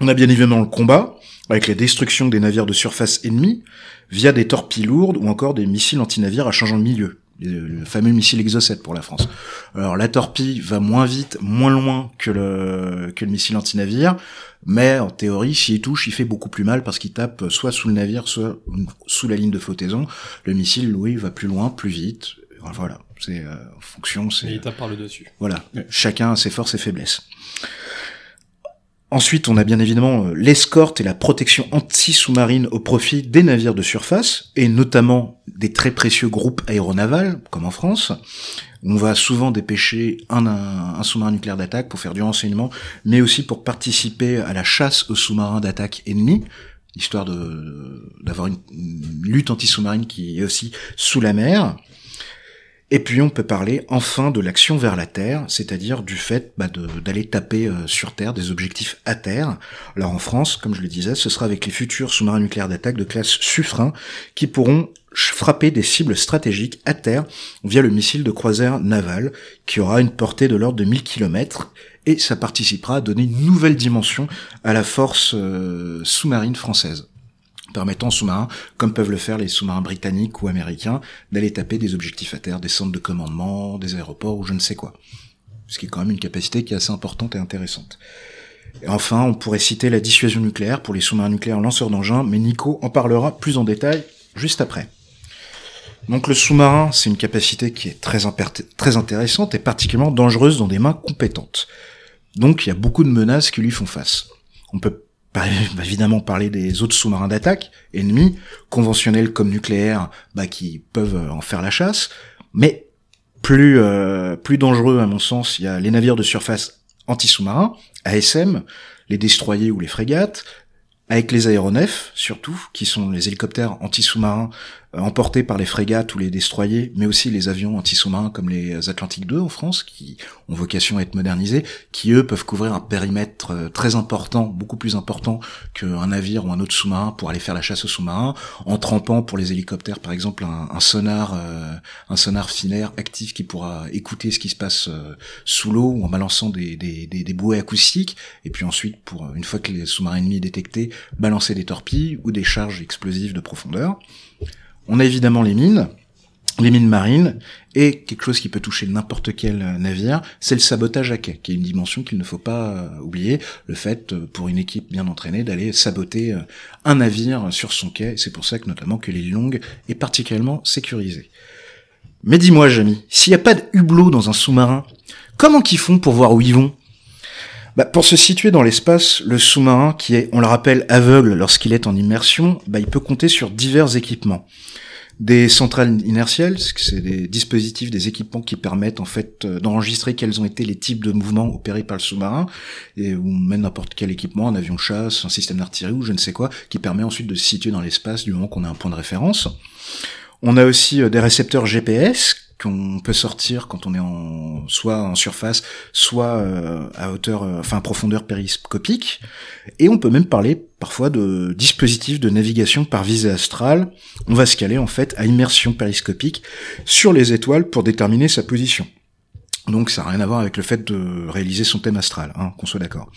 On a bien évidemment le combat, avec la destruction des navires de surface ennemis, via des torpilles lourdes ou encore des missiles anti-navires à changeant de milieu le fameux missile Exocet pour la France. Alors la torpille va moins vite, moins loin que le que le missile anti-navire, mais en théorie, s'il touche, il fait beaucoup plus mal parce qu'il tape soit sous le navire, soit sous la ligne de flottaison. Le missile, oui, va plus loin, plus vite. Voilà, c'est euh, en fonction. C'est. il tape par le dessus. Voilà, chacun a ses forces et faiblesses. Ensuite, on a bien évidemment euh, l'escorte et la protection anti-sous-marine au profit des navires de surface, et notamment des très précieux groupes aéronavals, comme en France. On va souvent dépêcher un, sous-marin nucléaire d'attaque pour faire du renseignement, mais aussi pour participer à la chasse aux sous-marins d'attaque ennemis, histoire d'avoir une, une lutte anti-sous-marine qui est aussi sous la mer. Et puis on peut parler enfin de l'action vers la Terre, c'est-à-dire du fait bah, d'aller taper euh, sur Terre des objectifs à terre. Alors en France, comme je le disais, ce sera avec les futurs sous-marins nucléaires d'attaque de classe Suffren qui pourront frapper des cibles stratégiques à terre via le missile de croisière naval qui aura une portée de l'ordre de 1000 km et ça participera à donner une nouvelle dimension à la force euh, sous-marine française permettant aux sous-marins, comme peuvent le faire les sous-marins britanniques ou américains, d'aller taper des objectifs à terre, des centres de commandement, des aéroports ou je ne sais quoi. Ce qui est quand même une capacité qui est assez importante et intéressante. Et enfin, on pourrait citer la dissuasion nucléaire pour les sous-marins nucléaires lanceurs d'engins, mais Nico en parlera plus en détail juste après. Donc le sous-marin, c'est une capacité qui est très, très intéressante et particulièrement dangereuse dans des mains compétentes. Donc il y a beaucoup de menaces qui lui font face. On peut évidemment parler des autres sous-marins d'attaque, ennemis, conventionnels comme nucléaires, bah, qui peuvent en faire la chasse, mais plus, euh, plus dangereux à mon sens, il y a les navires de surface anti-sous-marins, ASM, les destroyers ou les frégates, avec les aéronefs surtout, qui sont les hélicoptères anti-sous-marins euh, emportés par les frégates ou les destroyers, mais aussi les avions anti-sous-marins comme les Atlantique 2 en France, qui ont vocation à être modernisés, qui eux peuvent couvrir un périmètre euh, très important, beaucoup plus important qu'un navire ou un autre sous-marin pour aller faire la chasse aux sous-marins, en trempant pour les hélicoptères par exemple un, sonar, euh, un sonar filaire actif qui pourra écouter ce qui se passe sous l'eau ou en balançant des, des, des, des bouées acoustiques, et puis ensuite pour une fois que les sous-marins ennemis est détecté, balancer des torpilles ou des charges explosives de profondeur. On a évidemment les mines, les mines marines, et quelque chose qui peut toucher n'importe quel navire, c'est le sabotage à quai, qui est une dimension qu'il ne faut pas euh, oublier, le fait euh, pour une équipe bien entraînée d'aller saboter euh, un navire sur son quai, c'est pour ça que notamment que l'île longue est particulièrement sécurisée. Mais dis-moi, Jamy, s'il n'y a pas de hublot dans un sous-marin, comment qu'ils font pour voir où ils vont? Bah, pour se situer dans l'espace, le sous-marin, qui est, on le rappelle, aveugle lorsqu'il est en immersion, bah, il peut compter sur divers équipements. Des centrales inertielles, c'est des dispositifs, des équipements qui permettent en fait euh, d'enregistrer quels ont été les types de mouvements opérés par le sous-marin, ou même n'importe quel équipement, un avion chasse, un système d'artillerie ou je ne sais quoi, qui permet ensuite de se situer dans l'espace du moment qu'on a un point de référence. On a aussi euh, des récepteurs GPS qu'on peut sortir quand on est en soit en surface, soit euh, à hauteur, euh, enfin profondeur périscopique, et on peut même parler parfois de dispositifs de navigation par visée astrale. On va se caler en fait à immersion périscopique sur les étoiles pour déterminer sa position. Donc ça n'a rien à voir avec le fait de réaliser son thème astral, hein, qu'on soit d'accord.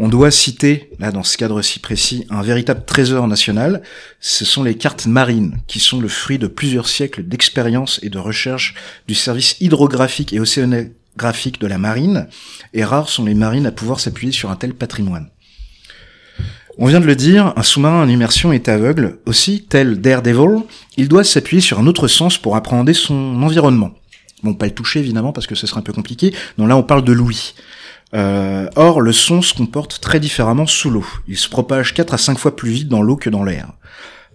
On doit citer, là dans ce cadre si précis, un véritable trésor national, ce sont les cartes marines, qui sont le fruit de plusieurs siècles d'expérience et de recherche du service hydrographique et océanographique de la marine, et rares sont les marines à pouvoir s'appuyer sur un tel patrimoine. On vient de le dire, un sous-marin en immersion est aveugle, aussi, tel Daredevil, il doit s'appuyer sur un autre sens pour appréhender son environnement. Bon, pas le toucher évidemment parce que ce serait un peu compliqué, non là on parle de l'ouïe. Euh, or, le son se comporte très différemment sous l'eau. Il se propage 4 à 5 fois plus vite dans l'eau que dans l'air.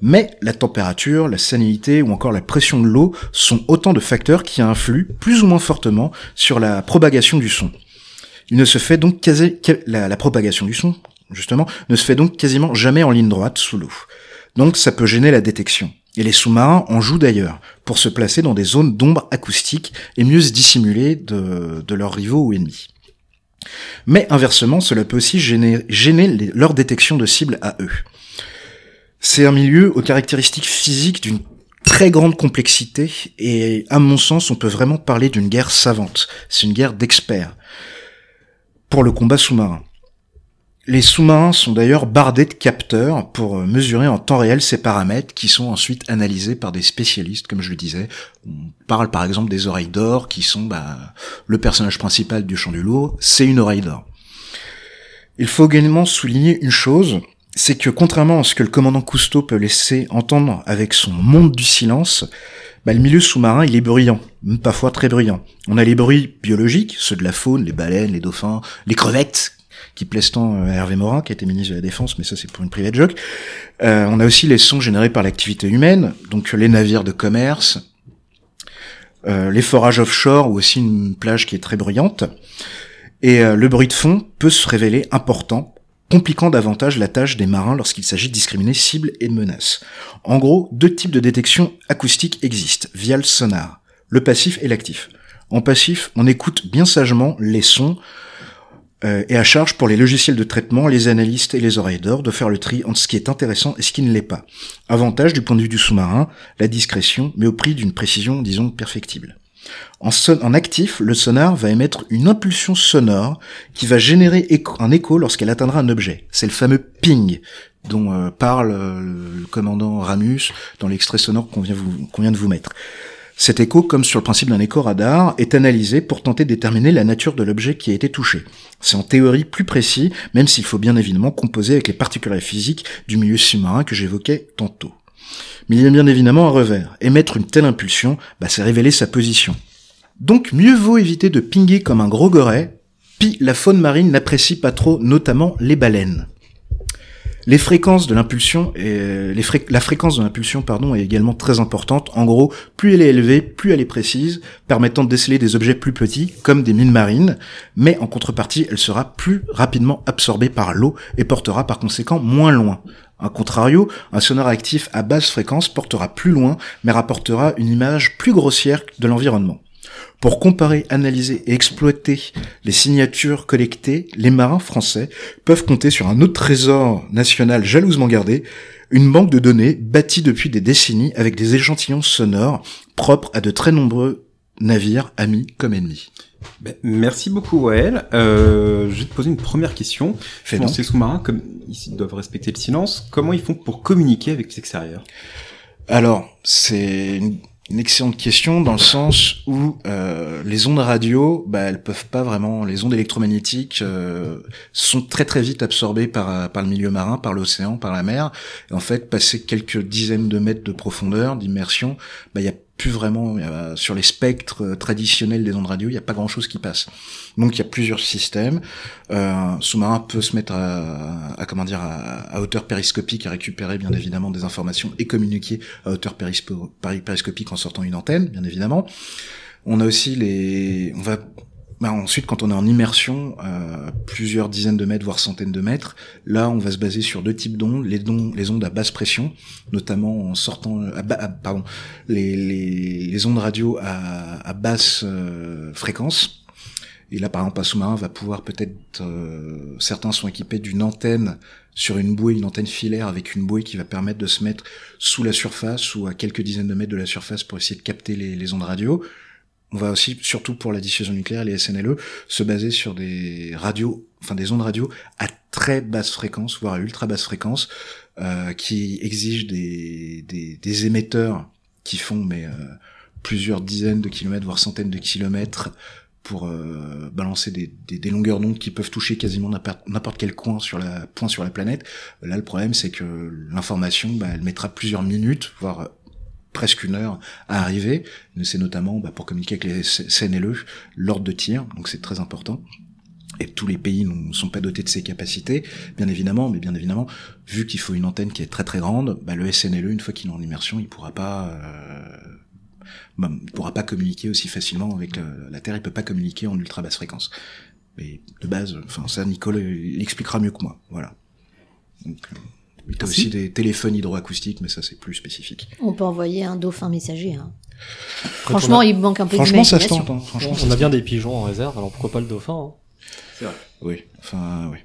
Mais la température, la salinité ou encore la pression de l'eau sont autant de facteurs qui influent plus ou moins fortement sur la propagation du son. Il ne se fait donc la, propagation du son, justement, ne se fait donc quasiment jamais en ligne droite sous l'eau. Donc ça peut gêner la détection. Et les sous-marins en jouent d'ailleurs, pour se placer dans des zones d'ombre acoustique et mieux se dissimuler de leurs rivaux ou ennemis. Mais inversement, cela peut aussi gêner, leur détection de cibles à eux. C'est un milieu aux caractéristiques physiques d'une très grande complexité et à mon sens on peut vraiment parler d'une guerre savante. C'est une guerre d'experts pour le combat sous-marin. Les sous-marins sont d'ailleurs bardés de capteurs pour mesurer en temps réel ces paramètres qui sont ensuite analysés par des spécialistes, comme je le disais. On parle par exemple des oreilles d'or qui sont bah, le personnage principal du chant du lourd, c'est une oreille d'or. Il faut également souligner une chose, c'est que contrairement à ce que le commandant Cousteau peut laisser entendre avec son monde du silence, bah, le milieu sous-marin il est bruyant, parfois très bruyant. On a les bruits biologiques, ceux de la faune, les baleines, les dauphins, les crevettes qui plaisent tant euh, à Hervé Morin, qui était ministre de la Défense, mais ça c'est pour une private joke. Euh, on a aussi les sons générés par l'activité humaine, donc les navires de commerce, euh, les forages offshore ou aussi une plage qui est très bruyante. Et le bruit de fond peut se révéler important, compliquant davantage la tâche des marins lorsqu'il s'agit de discriminer cibles et menaces. En gros, deux types de détection acoustique existent, via le sonar, le passif et l'actif. En passif, on écoute bien sagement les sons euh, et à charge pour les logiciels de traitement, les analystes et les oreilles d'or de faire le tri entre ce qui est intéressant et ce qui ne l'est pas. Avantage du point de vue du sous-marin, la discrétion, mais au prix d'une précision, disons, perfectible. En, en, actif, le sonar va émettre une impulsion sonore qui va générer un écho lorsqu'elle atteindra un objet. C'est le fameux ping dont euh, parle euh, le commandant Ramus dans l'extrait sonore qu'on vient, de vous mettre. Cet écho, comme sur le principe d'un écho radar, est analysé pour tenter de déterminer la nature de l'objet qui a été touché. C'est en théorie plus précis, même s'il faut bien évidemment composer avec les particularités physiques du milieu sous-marin que j'évoquais tantôt. Mais il y a bien évidemment un revers. Émettre une telle impulsion, bah, c'est révéler sa position. Donc mieux vaut éviter de pinguer comme un gros goret, puis la faune marine n'apprécie pas trop, notamment les baleines. Les fréquences de l'impulsion et les la fréquence de l'impulsion pardon est également très importante. En gros, plus elle est élevée, plus elle est précise, permettant de déceler des objets plus petits comme des mines marines, mais en contrepartie, elle sera plus rapidement absorbée par l'eau et portera par conséquent moins loin. A contrario, un sonar actif à basse fréquence portera plus loin, mais rapportera une image plus grossière de l'environnement. Pour comparer, analyser et exploiter les signatures collectées, les marins français peuvent compter sur un autre trésor national jalousement gardé, une banque de données bâtie depuis des décennies avec des échantillons sonores propres à de très nombreux navires, amis comme ennemis. Ben, merci beaucoup Wael. Euh, je vais te poser une première question. Dans ces sous-marins, comme ils doivent respecter le silence, comment ils font pour communiquer avec l'extérieur? Alors, c'est une une excellente question dans le sens où euh, les ondes radio, bah, elles peuvent pas vraiment, les ondes électromagnétiques euh, sont très très vite absorbées par par le milieu marin, par l'océan, par la mer. Et en fait, passer quelques dizaines de mètres de profondeur, d'immersion, bah, il y a plus vraiment sur les spectres euh, traditionnels des ondes radio, il n'y a pas grand chose qui passe. Donc il y a plusieurs systèmes. Euh, sous-marin peut se mettre à, comment dire à, hauteur périscopique à récupérer bien évidemment des informations et communiquer à hauteur périscopique en sortant une antenne, bien évidemment. On a aussi les, on va bah ensuite, quand on est en immersion, euh, plusieurs dizaines de mètres, voire centaines de mètres, là, on va se baser sur deux types d'ondes, les, les ondes à basse pression, notamment en sortant, pardon, les, les, les, ondes radio à, à basse euh, fréquence. Et là, par exemple, un sous-marin va pouvoir peut-être, euh, certains sont équipés d'une antenne sur une bouée, une antenne filaire avec une bouée qui va permettre de se mettre sous la surface ou à quelques dizaines de mètres de la surface pour essayer de capter les, les ondes radio on va aussi, surtout pour la diffusion nucléaire, les SNLE, se baser sur des radios, enfin des ondes radio à très basse fréquence, voire à ultra basse fréquence, euh, qui exigent des, émetteurs qui font mais euh, plusieurs dizaines de kilomètres, voire centaines de kilomètres pour euh, balancer des, des, longueurs d'onde qui peuvent toucher quasiment n'importe quel coin sur la point sur la planète. Là, le problème, c'est que l'information, bah, elle mettra plusieurs minutes, voire presque une heure à arriver. C'est notamment bah, pour communiquer avec les CNLE l'ordre de tir, donc c'est très important. Et tous les pays ne sont pas dotés de ces capacités, bien évidemment, mais bien évidemment, vu qu'il faut une antenne qui est très très grande, bah, le SNLE, une fois qu'il est en immersion, il pourra euh, bah, il pourra pas communiquer aussi facilement avec la Terre. Il peut pas communiquer en ultra basse fréquence. Mais de base, enfin ça, Nicole l'expliquera mieux que moi. Voilà. Donc, euh, il y a aussi des téléphones hydroacoustiques, mais ça c'est plus spécifique. On peut envoyer un dauphin messager. Hein. Franchement, il manque un peu Franchement, ça se tente. Hein. Franchement, on a bien des pigeons en réserve, alors pourquoi pas le dauphin hein. C'est vrai. Oui, enfin, oui.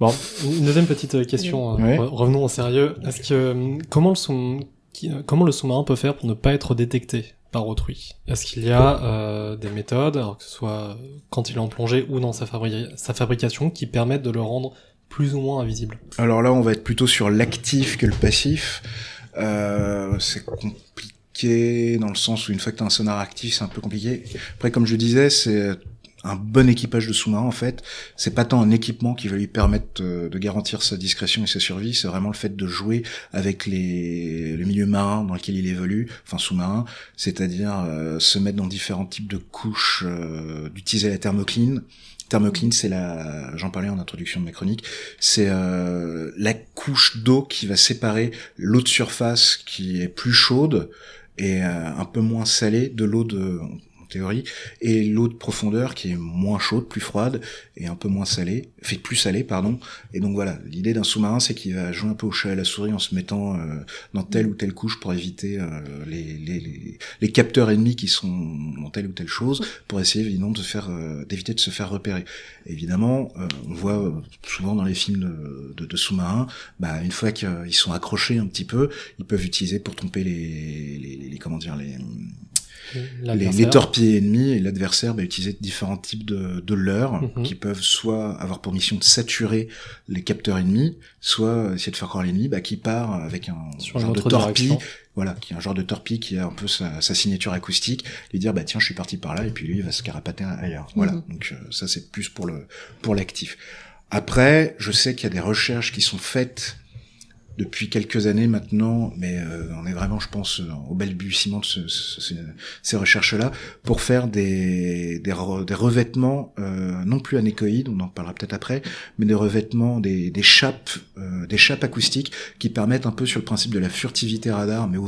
Bon, une deuxième petite question. Euh, revenons au sérieux. Est-ce que euh, comment le euh, comment le sous-marin peut faire pour ne pas être détecté par autrui? Est-ce qu'il y a des méthodes, alors que ce soit quand il est en plongée ou dans sa, sa fabrication, qui permettent de le rendre plus ou moins invisible Alors là, on va être plutôt sur l'actif que le passif. Euh, c'est compliqué dans le sens où une fois que tu as un sonar actif, c'est un peu compliqué. Après, comme je disais, c'est un bon équipage de sous-marin en fait. C'est pas tant un équipement qui va lui permettre euh, de garantir sa discrétion et sa survie, c'est vraiment le fait de jouer avec les le milieu marin dans lequel il évolue, enfin sous-marin, c'est-à-dire euh, se mettre dans différents types de couches, d'utiliser la thermocline Thermocline, c'est la, j'en parlais en introduction de ma chronique, c'est euh, la couche d'eau qui va séparer l'eau de surface qui est plus chaude et euh, un peu moins salée de l'eau de, théorie, et l'eau de profondeur qui est moins chaude, plus froide et un peu moins salée, fait plus salée, pardon. Et donc voilà, l'idée d'un sous-marin, c'est qu'il va jouer un peu au chat à la souris en se mettant euh, dans telle ou telle couche pour éviter euh, les, les, les, capteurs ennemis qui sont dans telle ou telle chose, pour essayer évidemment de faire euh, d'éviter de se faire repérer. évidemment, on voit souvent dans les films de, de, de sous-marins, bah, une fois qu'ils sont accrochés un petit peu, ils peuvent utiliser pour tromper les, les, les comment dire les les, les, torpilles ennemies et l'adversaire va utiliser différents types de, de leurres mhm. qui peuvent soit avoir pour mission de saturer les capteurs ennemis, soit essayer de faire croire l'ennemi bah, qui part avec un genre de torpille, voilà, qui est un genre de torpille qui a un peu sa, sa, signature acoustique, lui dire bah tiens je suis parti par là et puis lui il va se carapater ailleurs. Voilà, mhm. donc euh, ça c'est plus pour le pour l'actif. Après, je sais qu'il y a des recherches qui sont faites depuis quelques années maintenant, mais euh, on est vraiment, je pense, au balbutiement de ce, ces recherches-là, pour faire des, des, revêtements, euh, non plus anéchoïdes, on en parlera peut-être après, mais des revêtements, des, des chapes, euh, des chapes acoustiques qui permettent un peu sur le principe de la furtivité radar, mais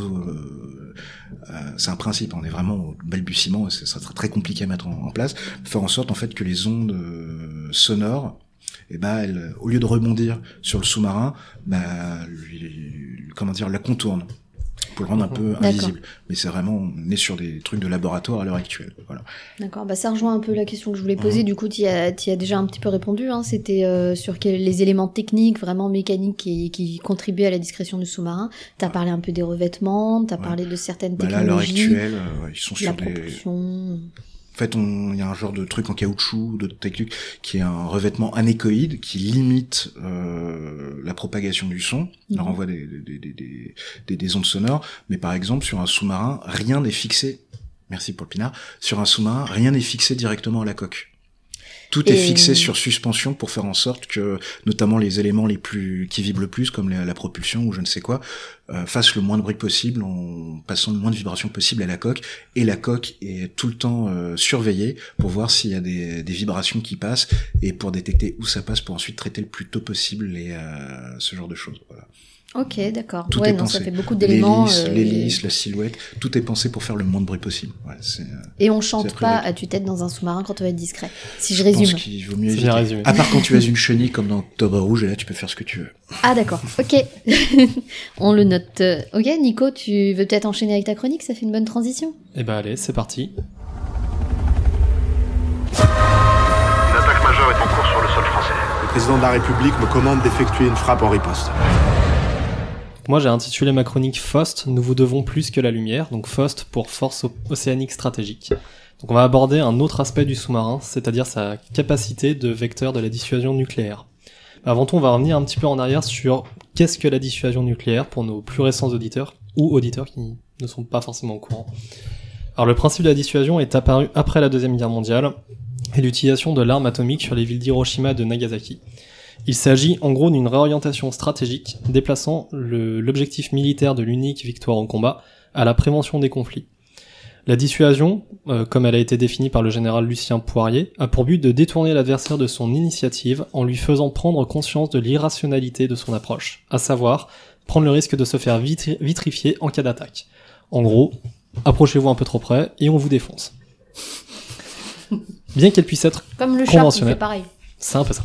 c'est un principe, on est vraiment au balbutiement, ça sera très compliqué à mettre en, en place, faire en sorte en fait que les ondes sonores et ben elle, au lieu de rebondir sur le sous-marin, bah, comment dire, la contourne pour le rendre un peu invisible. Mais c'est vraiment, on est sur des trucs de laboratoire à l'heure actuelle. Voilà. D'accord, bah ça rejoint un peu la question que je voulais poser. Mhm. Du coup, tu y, as, as déjà un petit peu répondu. Hein. C'était euh, sur les éléments techniques, vraiment mécaniques, qui, qui contribuaient à la discrétion du sous-marin. Tu as parlé un peu des revêtements, tu as parlé de certaines technologies. Bah là, à l'heure actuelle, euh, ils sont sur des... En fait, il y a un genre de truc en caoutchouc, de technique, qui est un revêtement anéchoïde qui limite euh, la propagation du son, mmh. renvoie des, des, des, des, ondes sonores. Mais par exemple, sur un sous-marin, rien n'est fixé. Merci pour le pinard. Sur un sous-marin, rien n'est fixé directement à la coque. Tout est fixé sur suspension pour faire en sorte que, notamment les éléments les plus qui vibrent le plus, comme la, propulsion ou je ne sais quoi, euh, fassent le moins de bruit possible en passant le moins de vibrations possible à la coque. Et la coque est tout le temps euh, surveillée pour voir s'il y a des, des, vibrations qui passent et pour détecter où ça passe pour ensuite traiter le plus tôt possible les, euh, ce genre de choses. Voilà. Ok, d'accord. Ouais, non, ça fait beaucoup d'éléments. L'hélice, euh, la silhouette, tout est pensé pour faire le moins de bruit possible. Ouais, euh, et on chante pas à tue-tête dans un sous-marin quand on va être discret. Si je résume. Je pense qu'il vaut mieux éviter. À part quand tu as une chenille comme dans Octobre Rouge, et là tu peux faire ce que tu veux. Ah d'accord, ok. on le note. Ok, Nico, tu veux peut-être enchaîner avec ta chronique? Ça fait une bonne transition. Eh ben allez, c'est parti. Une attaque majeure est en cours sur le sol français. Le président de la République me commande d'effectuer une frappe en riposte. Moi, j'ai intitulé ma chronique FOST, nous vous devons plus que la lumière, donc FOST pour Force Océanique Stratégique. Donc on va aborder un autre aspect du sous-marin, c'est-à-dire sa capacité de vecteur de la dissuasion nucléaire. Avant tout, on va revenir un petit peu en arrière sur qu'est-ce que la dissuasion nucléaire pour nos plus récents auditeurs, ou auditeurs qui ne sont pas forcément au courant. Alors le principe de la dissuasion est apparu après la Deuxième Guerre mondiale et l'utilisation de l'arme atomique sur les villes d'Hiroshima et de Nagasaki. Il s'agit en gros d'une réorientation stratégique déplaçant l'objectif militaire de l'unique victoire en combat à la prévention des conflits. La dissuasion, euh, comme elle a été définie par le général Lucien Poirier, a pour but de détourner l'adversaire de son initiative en lui faisant prendre conscience de l'irrationalité de son approche, à savoir prendre le risque de se faire vitrifier en cas d'attaque. En gros, approchez-vous un peu trop près et on vous défonce. Bien qu'elle puisse être comme le conventionnelle, pareil. C'est un peu ça.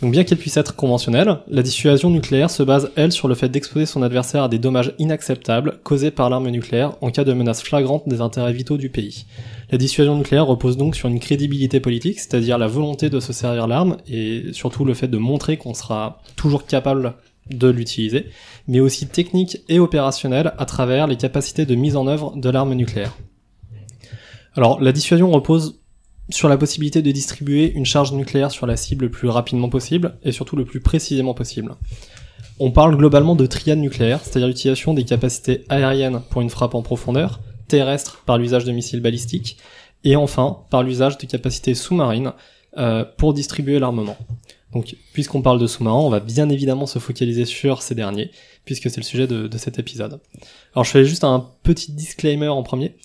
Donc bien qu'elle puisse être conventionnelle, la dissuasion nucléaire se base, elle, sur le fait d'exposer son adversaire à des dommages inacceptables causés par l'arme nucléaire en cas de menace flagrante des intérêts vitaux du pays. La dissuasion nucléaire repose donc sur une crédibilité politique, c'est-à-dire la volonté de se servir l'arme et surtout le fait de montrer qu'on sera toujours capable de l'utiliser, mais aussi technique et opérationnelle à travers les capacités de mise en œuvre de l'arme nucléaire. Alors la dissuasion repose sur la possibilité de distribuer une charge nucléaire sur la cible le plus rapidement possible et surtout le plus précisément possible. On parle globalement de triade nucléaire, c'est-à-dire l'utilisation des capacités aériennes pour une frappe en profondeur, terrestre par l'usage de missiles balistiques, et enfin par l'usage de capacités sous-marines euh, pour distribuer l'armement. Donc, puisqu'on parle de sous-marins, on va bien évidemment se focaliser sur ces derniers, puisque c'est le sujet de, de, cet épisode. Alors, je fais juste un petit disclaimer en premier.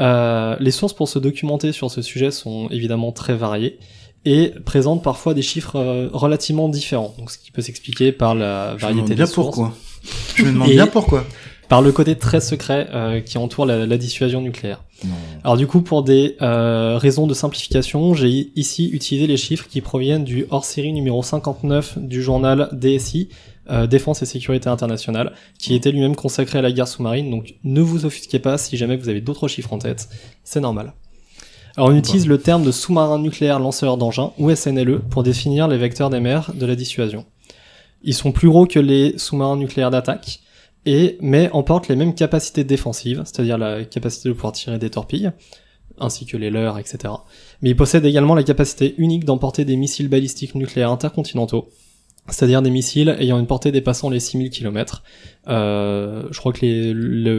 Euh, les sources pour se documenter sur ce sujet sont évidemment très variées et présentent parfois des chiffres euh, relativement différents. Donc, ce qui peut s'expliquer par la variété des sources. Pourquoi. Je me demande bien pourquoi. Par le côté très secret euh, qui entoure la, la dissuasion nucléaire. Alors du coup, pour des raisons de simplification, j'ai ici utilisé les chiffres qui proviennent du hors-série numéro 59 du journal DSI, euh, défense et sécurité internationale, qui était lui-même consacré à la guerre sous-marine, donc ne vous offusquez pas si jamais vous avez d'autres chiffres en tête, c'est normal. Alors on utilise le terme de sous-marin nucléaire lanceur d'engins, ou SNLE, pour définir les vecteurs des mers de la dissuasion. Ils sont plus gros que les sous-marins nucléaires d'attaque, et mais emporte les mêmes capacités défensives, c'est-à-dire la capacité de pouvoir tirer des torpilles, ainsi que les leurs, etc. Mais il possède également la capacité unique d'emporter des missiles balistiques nucléaires intercontinentaux, c'est-à-dire des missiles ayant une portée dépassant les 6000 km. Euh, je crois que les,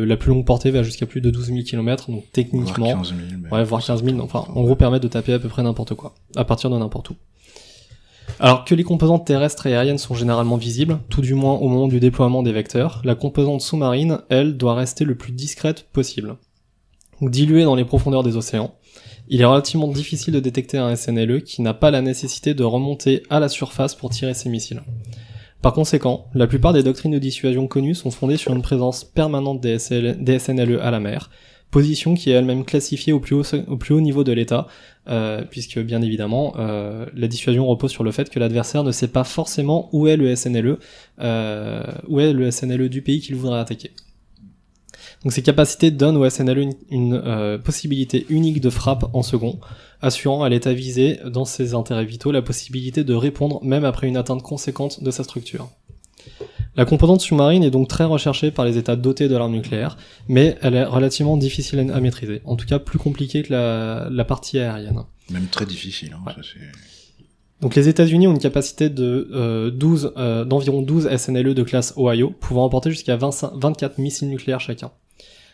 la plus longue portée va jusqu'à plus de 12 000 km, donc techniquement, Voire 15 000, mais- ouais, voire 15 000, enfin, en gros, permettre de taper à peu près n'importe quoi, à partir de n'importe où. Alors que les composantes terrestres et aériennes sont généralement visibles, tout du moins au moment du déploiement des vecteurs, la composante sous-marine, elle, doit rester le plus discrète possible. Donc diluée dans les profondeurs des océans, il est relativement difficile de détecter un SNLE qui n'a pas la nécessité de remonter à la surface pour tirer ses missiles. Par conséquent, la plupart des doctrines de dissuasion connues sont fondées sur une présence permanente des, SNLE à la mer, position qui est elle-même classifiée au plus haut, au plus haut niveau de l'État, euh, puisque bien évidemment, euh, la dissuasion repose sur le fait que l'adversaire ne sait pas forcément où est le SNLE, euh, où est le SNLE du pays qu'il voudrait attaquer. Donc ces capacités donnent au SNLE une, une, euh, possibilité unique de frappe en second, assurant à l'État visé, dans ses intérêts vitaux, la possibilité de répondre même après une atteinte conséquente de sa structure. La composante sous-marine est donc très recherchée par les États dotés de l'arme nucléaire, mais elle est relativement difficile à maîtriser, en tout cas plus compliquée que la, la partie aérienne. Même très difficile. Hein, Ouais. ça, c'est- Donc les États-Unis ont une capacité de euh, 12, euh, d'environ 12 SNLE de classe Ohio, pouvant emporter jusqu'à 25 24 missiles nucléaires chacun.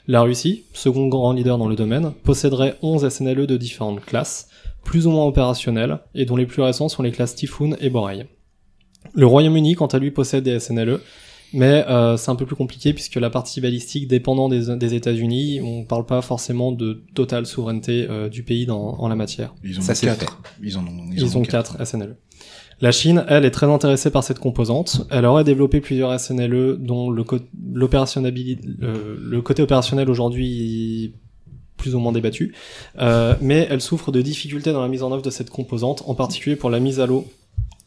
La Russie, second grand leader dans le domaine, posséderait 11 SNLE de différentes classes, plus ou moins opérationnelles, et dont les plus récents sont les classes Typhoon et Borei. Le Royaume-Uni, quant à lui, possède des SNLE, mais euh, c'est un peu plus compliqué puisque la partie balistique dépendant des, des États-Unis, on parle pas forcément de totale souveraineté euh, du pays dans, en la matière. Ils Ça, ont quatre. Ils en ont, Ils, en ont 4 SNLE. La Chine, elle, est très intéressée par cette composante. Elle aurait développé plusieurs SNLE dont le, co- l'opérationnabilité- euh, le côté opérationnel aujourd'hui est plus ou moins débattu, Euh, mais elle souffre de difficultés dans la mise en œuvre de cette composante, en particulier pour la mise à l'eau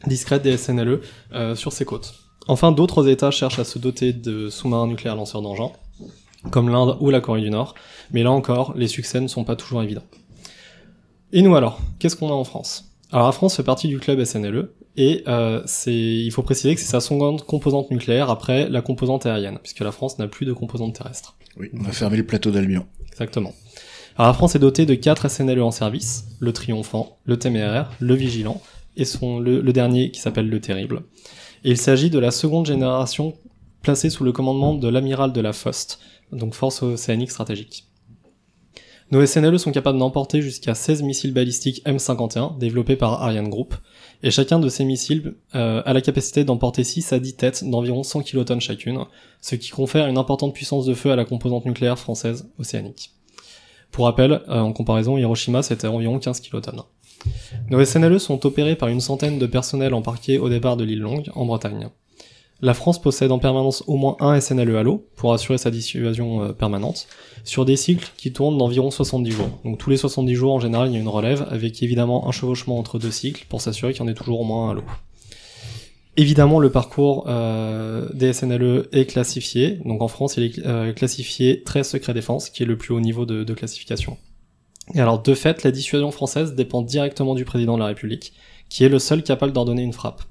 discrète des SNLE euh, sur ses côtes. Enfin, d'autres États cherchent à se doter de sous-marins nucléaires lanceurs d'engins, comme l'Inde ou la Corée du Nord, mais là encore, les succès ne sont pas toujours évidents. Et nous alors, qu'est-ce qu'on a en France? Alors la France fait partie du club SNLE, et euh, c'est, il faut préciser que c'est sa seconde composante nucléaire après la composante aérienne, puisque la France n'a plus de composante terrestre. Oui, on a fermé le plateau d'Albion. Exactement. Alors la France est dotée de 4 SNLE en service, le Triomphant, le Téméraire, le Vigilant, et son, le, le dernier qui s'appelle le Terrible. Il s'agit de la seconde génération placée sous le commandement de l'amiral de la FOST, donc Force Océanique Stratégique. Nos SNLE sont capables d'emporter jusqu'à 16 missiles balistiques M51 développés par Ariane Group, et chacun de ces missiles euh, a la capacité d'emporter 6 à 10 têtes d'environ 100 kilotonnes chacune, ce qui confère une importante puissance de feu à la composante nucléaire française océanique. Pour rappel, euh, en comparaison, Hiroshima c'était environ 15 kilotonnes. Nos SNLE sont opérés par une centaine de personnels embarqués au départ de l'île Longue, en Bretagne. La France possède en permanence au moins un SNLE à l'eau pour assurer sa dissuasion euh, permanente, sur des cycles qui tournent d'environ 70 jours. Donc tous les 70 jours en général il y a une relève, avec évidemment un chevauchement entre deux cycles pour s'assurer qu'il y en ait toujours au moins un à l'eau. Évidemment, le parcours euh, des SNLE est classifié. Donc en France, il est euh, classifié très secret défense, qui est le plus haut niveau de classification. Et alors, de fait, la dissuasion française dépend directement du président de la République, qui est le seul capable d'ordonner une frappe.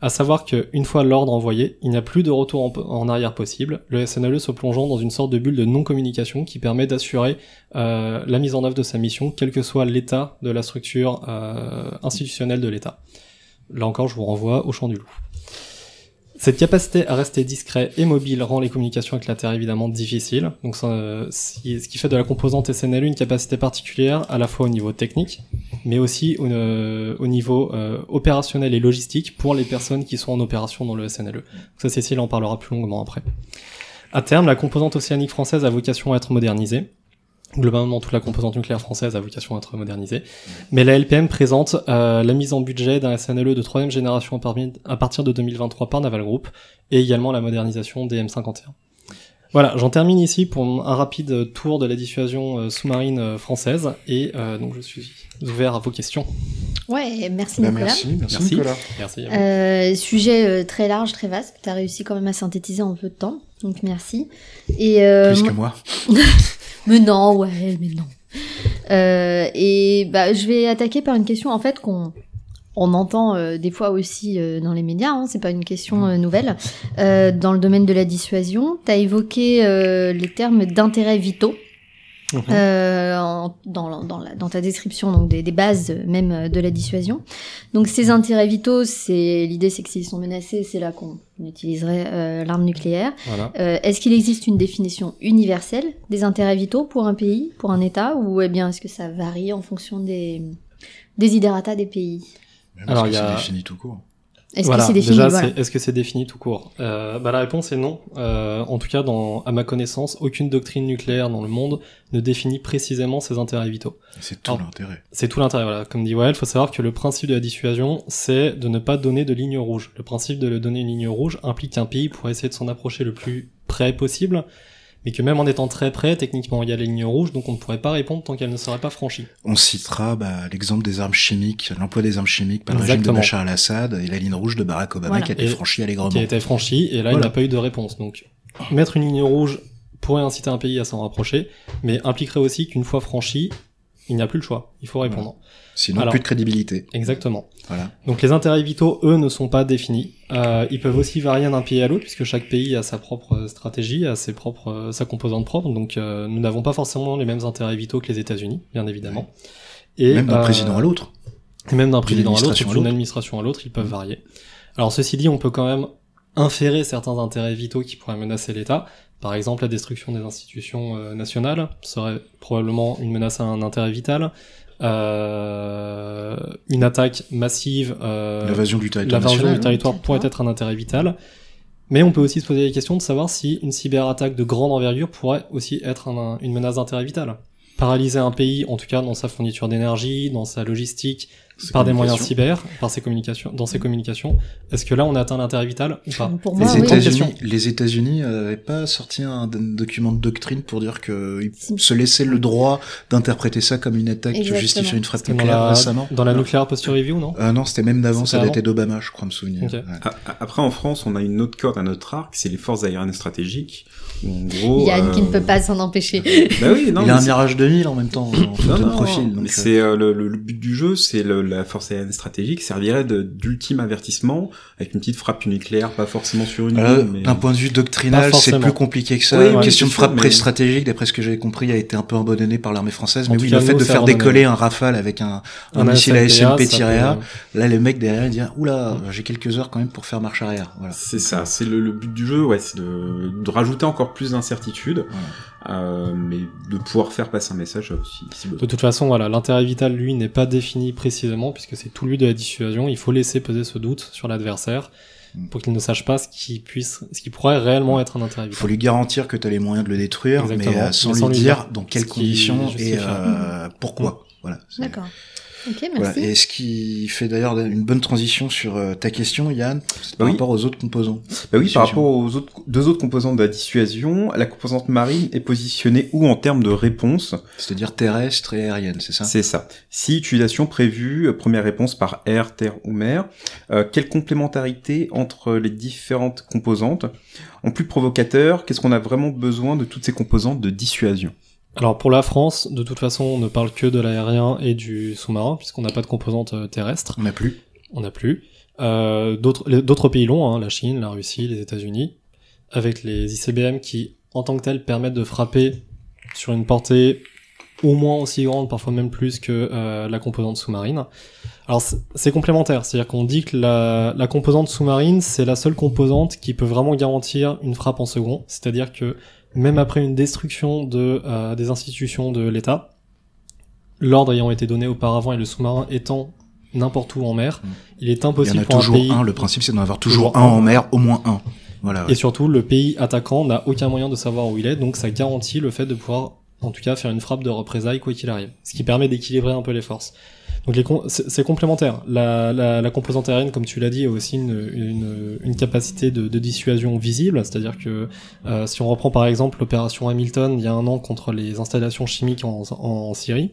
À savoir que, une fois l'ordre envoyé, il n'y a plus de retour en, arrière possible, le SNLE se plongeant dans une sorte de bulle de non-communication qui permet d'assurer euh, la mise en œuvre de sa mission, quel que soit l'état de la structure euh, institutionnelle de l'État. Là encore, je vous renvoie au champ du loup. Cette capacité à rester discret et mobile rend les communications avec la Terre évidemment difficiles, donc ce qui fait de la composante SNLE une capacité particulière à la fois au niveau technique, mais aussi au, euh, au niveau euh, opérationnel et logistique pour les personnes qui sont en opération dans le SNLE. Donc ça, Cécile en parlera plus longuement après. À terme, la composante océanique française a vocation à être modernisée. Globalement, toute la composante nucléaire française a vocation à être modernisée. Mais la LPM présente euh, la mise en budget d'un SNLE de troisième génération à partir de 2023 par Naval Group et également la modernisation des M51. Voilà, j'en termine ici pour un rapide tour de la dissuasion euh, sous-marine française et euh, donc je suis ouvert à vos questions. Ouais, merci Nicolas. Bah, merci, merci, Merci. Nicolas. Merci. Euh, sujet euh, très large, très vaste. Tu as réussi quand même à synthétiser en peu de temps, donc merci. Et euh, Plus que moi. Mais non, ouais, mais non. Euh, et bah, je vais attaquer par une question en fait qu'on on entend euh, des fois aussi euh, dans les médias, hein, c'est pas une question nouvelle. dans le domaine de la dissuasion, tu as évoqué les termes d'intérêts vitaux. Mhm. dans, dans, la, dans, ta description donc des, des, bases même de la dissuasion. Donc ces intérêts vitaux, c'est l'idée, c'est que s'ils sont menacés, c'est là qu'on utiliserait l'arme nucléaire. est-ce qu'il existe une définition universelle des intérêts vitaux pour un pays, pour un État, ou eh bien est-ce que ça varie en fonction des desiderata des pays? Alors, il y a... défini tout court. Est-ce que c'est défini Déjà, est-ce que c'est défini tout court? Euh, bah, La réponse est non. Euh, en tout cas, dans, à ma connaissance, aucune doctrine nucléaire dans le monde ne définit précisément ses intérêts vitaux. C'est tout l'intérêt. C'est tout l'intérêt, voilà. Comme dit Wael, il faut savoir que le principe de la dissuasion, c'est de ne pas donner de ligne rouge. Le principe de le donner une ligne rouge implique qu'un pays pourrait essayer de s'en approcher le plus près possible, mais que même en étant très près, techniquement, il y a les lignes rouges, donc on ne pourrait pas répondre tant qu'elles ne seraient pas franchies. On citera bah, l'exemple des armes chimiques, l'emploi des armes chimiques par le régime de Bachar al-Assad et la ligne rouge de Barack Obama qui a été franchie allègrement. Qui a été franchie, et là, il n'a pas eu de réponse. Donc, mettre une ligne rouge pourrait inciter un pays à s'en rapprocher, mais impliquerait aussi qu'une fois franchi, il n'y a plus le choix, il faut répondre. Sinon, plus de crédibilité. Exactement. Voilà. Donc les intérêts vitaux, eux, ne sont pas définis. Euh, ils peuvent aussi varier d'un pays à l'autre, puisque chaque pays a sa propre stratégie, a ses propres, sa composante propre. Donc euh, nous n'avons pas forcément les mêmes intérêts vitaux que les États-Unis, bien évidemment. Et même d'un euh, président à l'autre. Et même d'un président à l'autre, d'une administration à l'autre, ils peuvent varier. Alors ceci dit, on peut quand même inférer certains intérêts vitaux qui pourraient menacer l'État. Par exemple, la destruction des institutions nationales serait probablement une menace à un intérêt vital. Euh, une attaque massive, euh, l'invasion du territoire, du territoire pourrait être un intérêt vital. Mais on peut aussi se poser la question de savoir si une cyberattaque de grande envergure pourrait aussi être une menace d'intérêt vital. Paralyser un pays, en tout cas dans sa fourniture d'énergie, dans sa logistique, par des moyens cyber, par ses communications, dans ses communications. Est-ce que là, on a atteint l'intérêt vital ou pas pour moi, Les États-Unis, les États-Unis n'avaient pas sorti un document de doctrine pour dire qu'ils se laissaient le droit d'interpréter ça comme une attaque qui justifie une frappe nucléaire dans la, récemment. Dans la Nuclear Posture Review, non euh, Non, c'était même d'avant, ça datait d'Obama, je crois me souvenir. Après, en France, on a une autre corde à notre arc, c'est les forces aériennes stratégiques. En gros, Yann qui ne peut pas s'en empêcher. bah oui, non, Il a un Mirage 2000 en même temps, en de profil. C'est euh, le but du jeu, c'est le la force aérienne stratégique servirait d'ultime avertissement avec une petite frappe nucléaire, pas forcément sur une euh, D'un point de vue doctrinal, c'est plus compliqué que ça. une question de frappe pré-stratégique, d'après ce que j'avais compris, a été un peu abandonnée par l'armée française. mais oui, le fait de faire décoller un Rafale avec un, un, missile ASMP-A, là, les mecs derrière, ils disent, oula, j'ai quelques heures quand même pour faire marche arrière. Voilà. C'est ça, c'est le, but du jeu, ouais, c'est de, de, rajouter encore plus d'incertitude. Euh, mais de pouvoir faire passer un message aussi. Si de toute façon, voilà, l'intérêt vital, lui, n'est pas défini précisément, puisque c'est tout but de la dissuasion. Il faut laisser peser ce doute sur l'adversaire mm. pour qu'il ne sache pas ce qui puisse, ce qui pourrait réellement être un intérêt vital. Il faut lui garantir que tu as les moyens de le détruire, mais euh, sans, lui dire dans quelles conditions et euh, pourquoi. Mm. Voilà. D'accord. Ok, merci. Et ce qui fait d'ailleurs une bonne transition sur euh, ta question, Yann, par rapport aux autres composants. Bah oui, par rapport aux autres, deux autres composantes de la dissuasion, la composante marine est positionnée où en termes de réponse? C'est-à-dire terrestre et aérienne, c'est ça? C'est ça. Si utilisation prévue, euh, première réponse par air, terre ou mer. Euh, quelle complémentarité entre les différentes composantes? En plus provocateur, qu'est-ce qu'on a vraiment besoin de toutes ces composantes de dissuasion? Alors pour la France, de toute façon, on ne parle que de l'aérien et du sous-marin, puisqu'on n'a pas de composante euh, terrestre. On n'a plus. On n'a plus. Euh, D'autres pays l'ont, hein, la Chine, la Russie, les États-Unis, avec les ICBM qui, en tant que tels, permettent de frapper sur une portée au moins aussi grande, parfois même plus que euh, la composante sous-marine. Alors c'est complémentaire, c'est-à-dire qu'on dit que la, la composante sous-marine, c'est la seule composante qui peut vraiment garantir une frappe en second, c'est-à-dire que même après une destruction de, euh, des institutions de l'État, l'ordre ayant été donné auparavant et le sous-marin étant n'importe où en mer, mm. il est impossible il y en a toujours un, Le principe, c'est d'en avoir toujours, un en mer, au moins un. Voilà. Et surtout, le pays attaquant n'a aucun moyen de savoir où il est, donc ça garantit le fait de pouvoir, en tout cas, faire une frappe de représailles quoi qu'il arrive. Ce qui permet d'équilibrer un peu les forces. Donc c'est complémentaire. La, composante aérienne, comme tu l'as dit, a aussi une, une, capacité de, dissuasion visible, c'est-à-dire que euh, si on reprend par exemple l'opération Hamilton il y a un an contre les installations chimiques en Syrie,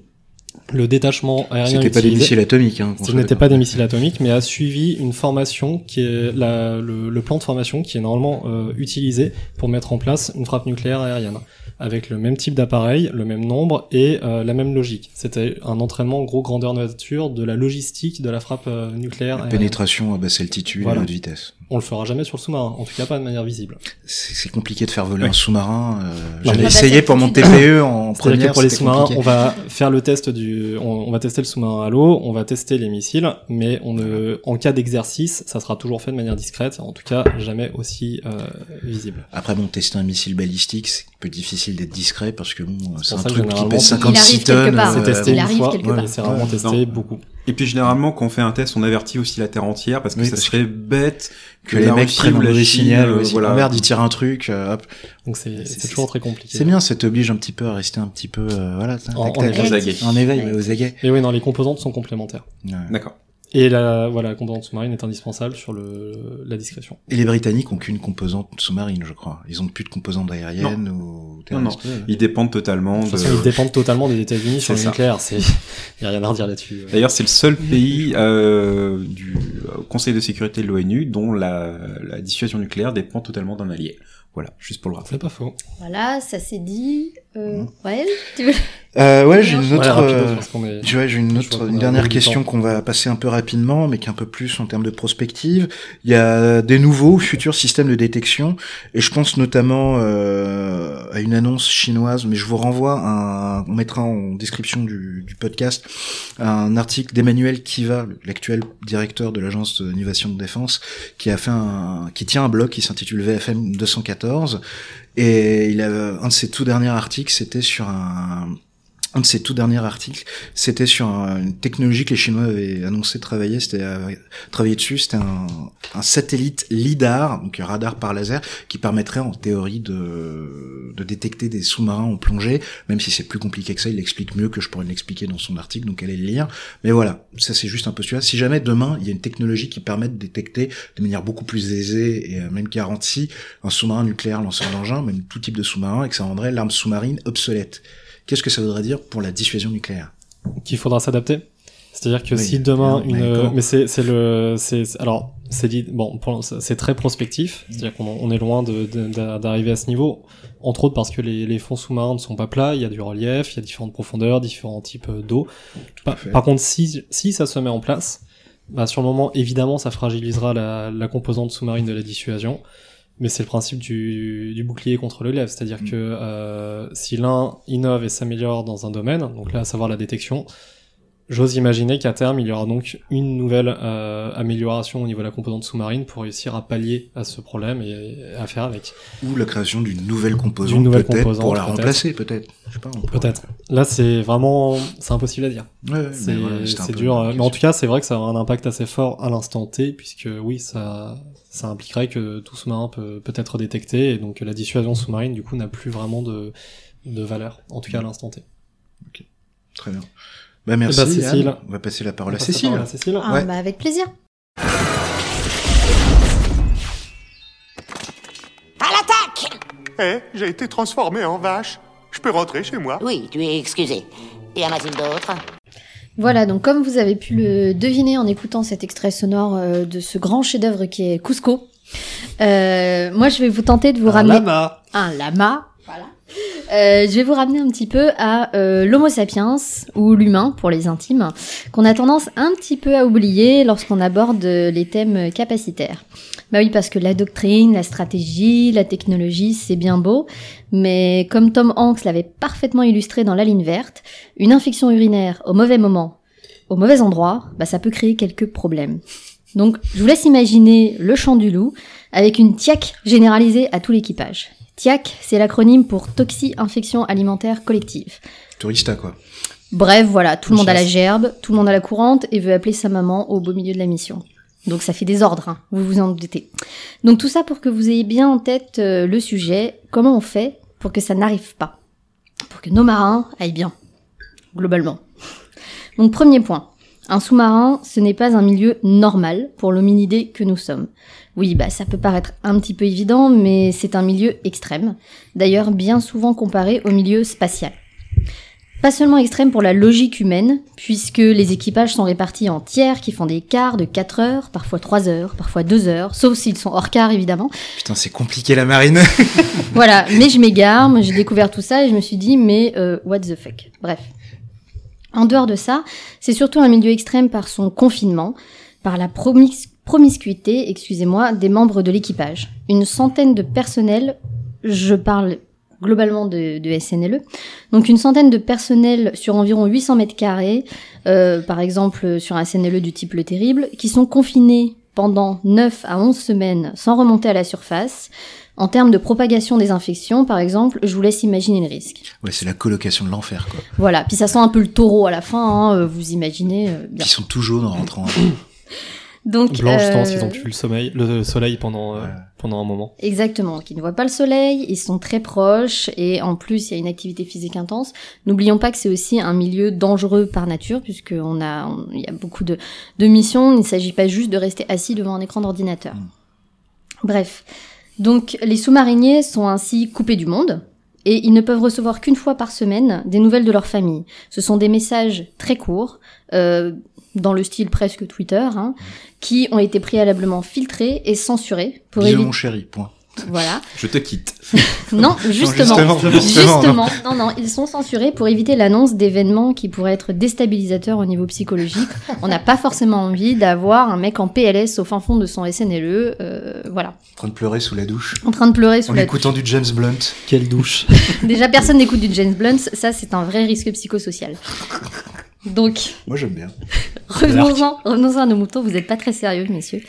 le détachement aérien. C'était pas des missiles atomiques. Hein, ce n'était pas des missiles atomiques, mais a suivi une formation qui est la, le, le, plan de formation qui est normalement euh, utilisé pour mettre en place une frappe nucléaire aérienne avec le même type d'appareil, le même nombre et euh, la même logique. C'était un entraînement gros grandeur nature de la logistique de la frappe euh, nucléaire. La pénétration à basse altitude et à haute vitesse. On le fera jamais sur le sous-marin, en tout cas pas de manière visible. C'est compliqué de faire voler un sous-marin. Euh, J'avais essayé pour mon TPE en première. Que pour les sous-marins, on va faire le test du, on, on va tester le sous-marin à l'eau, on va tester les missiles, mais on ne, en cas d'exercice, ça sera toujours fait de manière discrète, en tout cas jamais aussi euh, visible. Après bon, tester un missile balistique, peu difficile d'être discret parce que bon, c'est un truc qui pèse 56 tonnes. C'est euh, testé une fois, c'est vraiment testé beaucoup. Et puis généralement, quand on fait un test, on avertit aussi la Terre entière parce que ça serait bête que, les mecs prennent un mauvais signal. Euh, voilà. merde, ils tirent un truc. Euh, hop. Donc c'est toujours très compliqué. C'est bien, ça t'oblige un petit peu à rester un petit peu, euh, voilà, en, en, en éveil, aux aguets. Et oui, non, les composantes sont complémentaires. D'accord. Et la, voilà, la composante sous-marine est indispensable sur le, la discrétion. Et les Britanniques ont qu'une composante sous-marine, je crois. Ils ont plus de composante aérienne ou terrestre. Non, non. Ils dépendent totalement. De... Ils dépendent totalement des États-Unis sur le nucléaire. C'est, y a rien à redire là-dessus. D'ailleurs, c'est le seul pays euh, du Conseil de sécurité de l'ONU dont la, la dissuasion nucléaire dépend totalement d'un allié. Voilà, juste pour le rappeler. C'est pas faux. Voilà, ça c'est dit. Euh, ouais, tu veux... Euh, ouais, j'ai une autre, euh, j'ai une autre, une dernière question qu'on va passer un peu rapidement, mais qui est un peu plus en termes de prospective. Il y a des nouveaux futurs systèmes de détection, et je pense notamment euh, à une annonce chinoise, mais je vous renvoie, un, on mettra en description du, du podcast un article d'Emmanuel Kiva, l'actuel directeur de l'agence d'innovation de défense, qui a fait un, qui tient un blog qui s'intitule VFM 214, et il a un de ses tout derniers articles, c'était sur un un de ses tout derniers articles, c'était sur une technologie que les Chinois avaient annoncé travailler, c'était euh, travailler dessus, c'était un, satellite lidar, donc un radar par laser, qui permettrait en théorie de, détecter des sous-marins en plongée, même si c'est plus compliqué que ça, il l'explique mieux que je pourrais l'expliquer dans son article, donc allez le lire. Mais voilà, ça c'est juste un celui-là. Si jamais demain il y a une technologie qui permet de détecter de manière beaucoup plus aisée et euh, même garantie un sous-marin nucléaire lanceur d'engin, même tout type de sous-marin, et que ça rendrait l'arme sous-marine obsolète. Qu'est-ce que ça voudrait dire pour la dissuasion nucléaire Qu'il faudra s'adapter. C'est-à-dire que si demain une, mais c'est le c'est alors c'est dit bon c'est très prospectif, c'est-à-dire qu'on on est loin d'arriver à ce niveau, entre autres parce que les, les fonds sous-marins ne sont pas plats, il y a du relief, il y a différentes profondeurs, différents types d'eau. Par, par, contre, si si ça se met en place, bah sur le moment évidemment ça fragilisera la, la composante sous-marine de la dissuasion. Mais c'est le principe du, du, bouclier contre le lève, c'est-à-dire mm. que euh, si l'un innove et s'améliore dans un domaine, donc là à savoir la détection, j'ose imaginer qu'à terme il y aura donc une nouvelle euh, amélioration au niveau de la composante sous-marine pour réussir à pallier à ce problème et, à faire avec. Ou la création d'une nouvelle composante, composante pour la remplacer peut-être. Peut-être. Là c'est vraiment c'est impossible à dire. Ouais, c'est dur, mais en tout cas c'est vrai que ça aura un impact assez fort à l'instant T puisque oui ça ça impliquerait que tout sous-marin peut, peut être détecté et donc la dissuasion sous-marine du coup n'a plus vraiment de, de valeur, en tout cas à l'instant T. Ok, très bien. Bah merci. bah, Cécile. On va passer la parole, à, Cécile. Parole à Cécile. Ah, ouais. bah avec plaisir. À l'attaque Eh, j'ai été transformé en vache. Je peux rentrer chez moi Oui, tu es excusé. Et en a-t-il d'autres voilà, donc comme vous avez pu le deviner en écoutant cet extrait sonore euh, de ce grand chef-d'œuvre qui est Cusco, euh, moi je vais vous tenter de vous un ramener lama. un lama. Voilà. Euh, je vais vous ramener un petit peu à euh, l'Homo sapiens ou l'humain pour les intimes, qu'on a tendance un petit peu à oublier lorsqu'on aborde les thèmes capacitaires. Bah oui, parce que la doctrine, la stratégie, la technologie, c'est bien beau, mais comme Tom Hanks l'avait parfaitement illustré dans La ligne verte, une infection urinaire au mauvais moment, au mauvais endroit, bah ça peut créer quelques problèmes. Donc, je vous laisse imaginer le champ du loup avec une tiaque généralisée à tout l'équipage. TIAC, c'est l'acronyme pour Toxi-Infection Alimentaire Collective. Tourista, quoi. Bref, voilà, tout le monde a la gerbe, tout le monde a la courante et veut appeler sa maman au beau milieu de la mission. Donc ça fait des ordres, hein, vous vous en doutez. Donc tout ça pour que vous ayez bien en tête euh, le sujet, comment on fait pour que ça n'arrive pas, pour que nos marins aillent bien, globalement. Donc premier point, un sous-marin, ce n'est pas un milieu normal pour l'hominidé que nous sommes. Oui, bah ça peut paraître un petit peu évident, mais c'est un milieu extrême, d'ailleurs bien souvent comparé au milieu spatial. Pas seulement extrême pour la logique humaine, puisque les équipages sont répartis en tiers qui font des quarts de 4 heures, parfois 3 heures, parfois 2 heures, sauf s'ils sont hors quart évidemment. Putain, c'est compliqué la marine. voilà, mais je m'égare, j'ai découvert tout ça et je me suis dit, mais euh, what the fuck? Bref. En dehors de ça, c'est surtout un milieu extrême par son confinement, par la promiscuité, excusez-moi, des membres de l'équipage. Une centaine de personnels, je parle globalement de, de, SNLE. Donc une centaine de personnels sur environ 800 mètres carrés, euh, par exemple sur un SNLE du type Le Terrible, qui sont confinés pendant 9 à 11 semaines sans remonter à la surface. En termes de propagation des infections, par exemple, je vous laisse imaginer le risque. Ouais, c'est la colocation de l'enfer, quoi. Voilà, puis ça sent un peu le taureau à la fin, hein, euh, vous imaginez euh, bien. Ils sont tout jaunes en rentrant. Donc, Blanche, euh... qu'ils ont pu le soleil, le soleil pendant euh, pendant un moment. Exactement, qu'ils ne voient pas le soleil, ils sont très proches et en plus il y a une activité physique intense. N'oublions pas que c'est aussi un milieu dangereux par nature puisque on a il y a beaucoup de de missions. Il ne s'agit pas juste de rester assis devant un écran d'ordinateur. Mm. Bref, donc les sous-mariniers sont ainsi coupés du monde et ils ne peuvent recevoir qu'une fois par semaine des nouvelles de leur famille. Ce sont des messages très courts. Euh, dans le style presque Twitter, hein, qui ont été préalablement filtrés et censurés pour éviter. mon chéri, point. Voilà. Je te quitte. non, justement, justement, non, non, ils sont censurés pour éviter l'annonce d'événements qui pourraient être déstabilisateurs au niveau psychologique. On n'a pas forcément envie d'avoir un mec en PLS au fin fond de son SNLE, euh, voilà. En train de pleurer sous la douche. En train de pleurer sous en la écoutant du James Blunt. Quelle douche. Déjà, personne n'écoute du James Blunt, ça c'est un vrai risque psychosocial. Donc. Moi j'aime bien. revenons-en, revenons à nos moutons, vous n'êtes pas très sérieux, messieurs.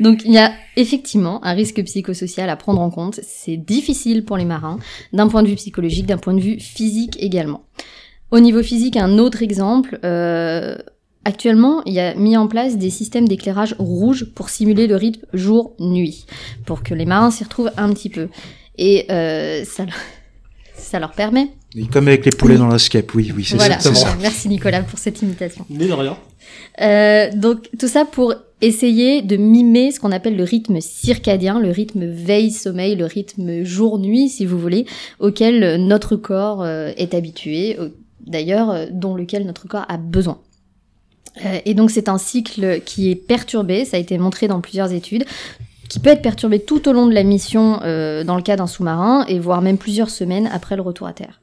Donc il y a effectivement un risque psychosocial à prendre en compte. C'est difficile pour les marins, d'un point de vue psychologique, d'un point de vue physique également. Au niveau physique, un autre exemple. Euh, actuellement, il y a mis en place des systèmes d'éclairage rouge pour simuler le rythme jour-nuit, pour que les marins s'y retrouvent un petit peu. Et euh, ça, ça leur permet comme avec les poulets dans l'escape, oui, oui, c'est voilà. ça. Merci Nicolas pour cette imitation. Mais de rien. Euh, donc tout ça pour essayer de mimer ce qu'on appelle le rythme circadien, le rythme veille-sommeil, le rythme jour-nuit, si vous voulez, auquel notre corps euh, est habitué, d'ailleurs, euh, dont lequel notre corps a besoin. Et donc c'est un cycle qui est perturbé, ça a été montré dans plusieurs études qui peut être perturbé tout au long de la mission euh, dans le cas d'un sous-marin et voire même plusieurs semaines après le retour à terre.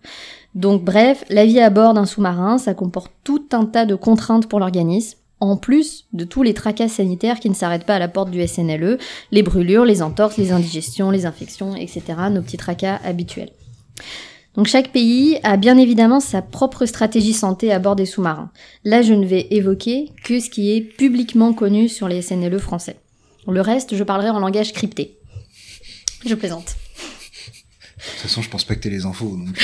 Donc bref, la vie à bord d'un sous-marin, ça comporte tout un tas de contraintes pour l'organisme, en plus de tous les tracas sanitaires qui ne s'arrêtent pas à la porte du SNLE, les brûlures, les entorses, les indigestions, les infections, etc., nos petits tracas habituels. Donc chaque pays a bien évidemment sa propre stratégie santé à bord des sous-marins. Là, je ne vais évoquer que ce qui est publiquement connu sur les SNLE français. Le reste, je parlerai en langage crypté. Je plaisante. De toute façon, je pense pas que t'aies les infos. Donc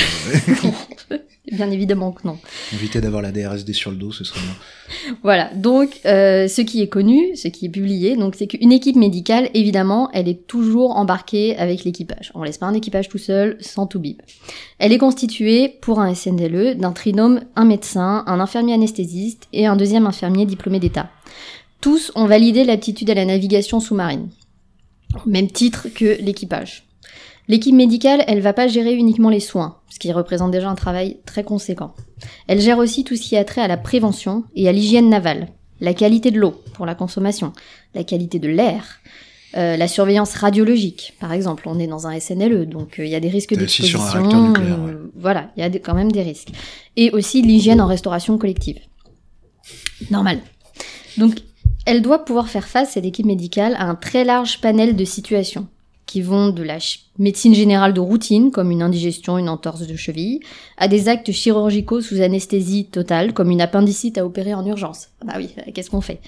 euh, bien évidemment que non. Éviter d'avoir la DRSD sur le dos, ce serait bien. Voilà. Donc, euh, ce qui est connu, ce qui est publié, donc c'est qu'une équipe médicale, évidemment, elle est toujours embarquée avec l'équipage. On laisse pas un équipage tout seul, sans tout bib. Elle est constituée pour un SNDLE d'un trinôme, un médecin, un infirmier anesthésiste et un deuxième infirmier diplômé d'État. Tous ont validé l'aptitude à la navigation sous-marine, au même titre que l'équipage. L'équipe médicale, elle va pas gérer uniquement les soins, ce qui représente déjà un travail très conséquent. Elle gère aussi tout ce qui a trait à la prévention et à l'hygiène navale, la qualité de l'eau pour la consommation, la qualité de l'air, euh, la surveillance radiologique, par exemple. On est dans un SNLE, donc euh, il y a des risques d'exposition. Euh, voilà, il y a quand même des risques. Et aussi l'hygiène en restauration collective. Normal. Donc elle doit pouvoir faire face, cette équipe médicale, à un très large panel de situations qui vont de la médecine générale de routine, comme une indigestion, une entorse de cheville, à des actes chirurgicaux sous anesthésie totale, comme une appendicite à opérer en urgence. Bah oui, euh, qu'est-ce qu'on fait?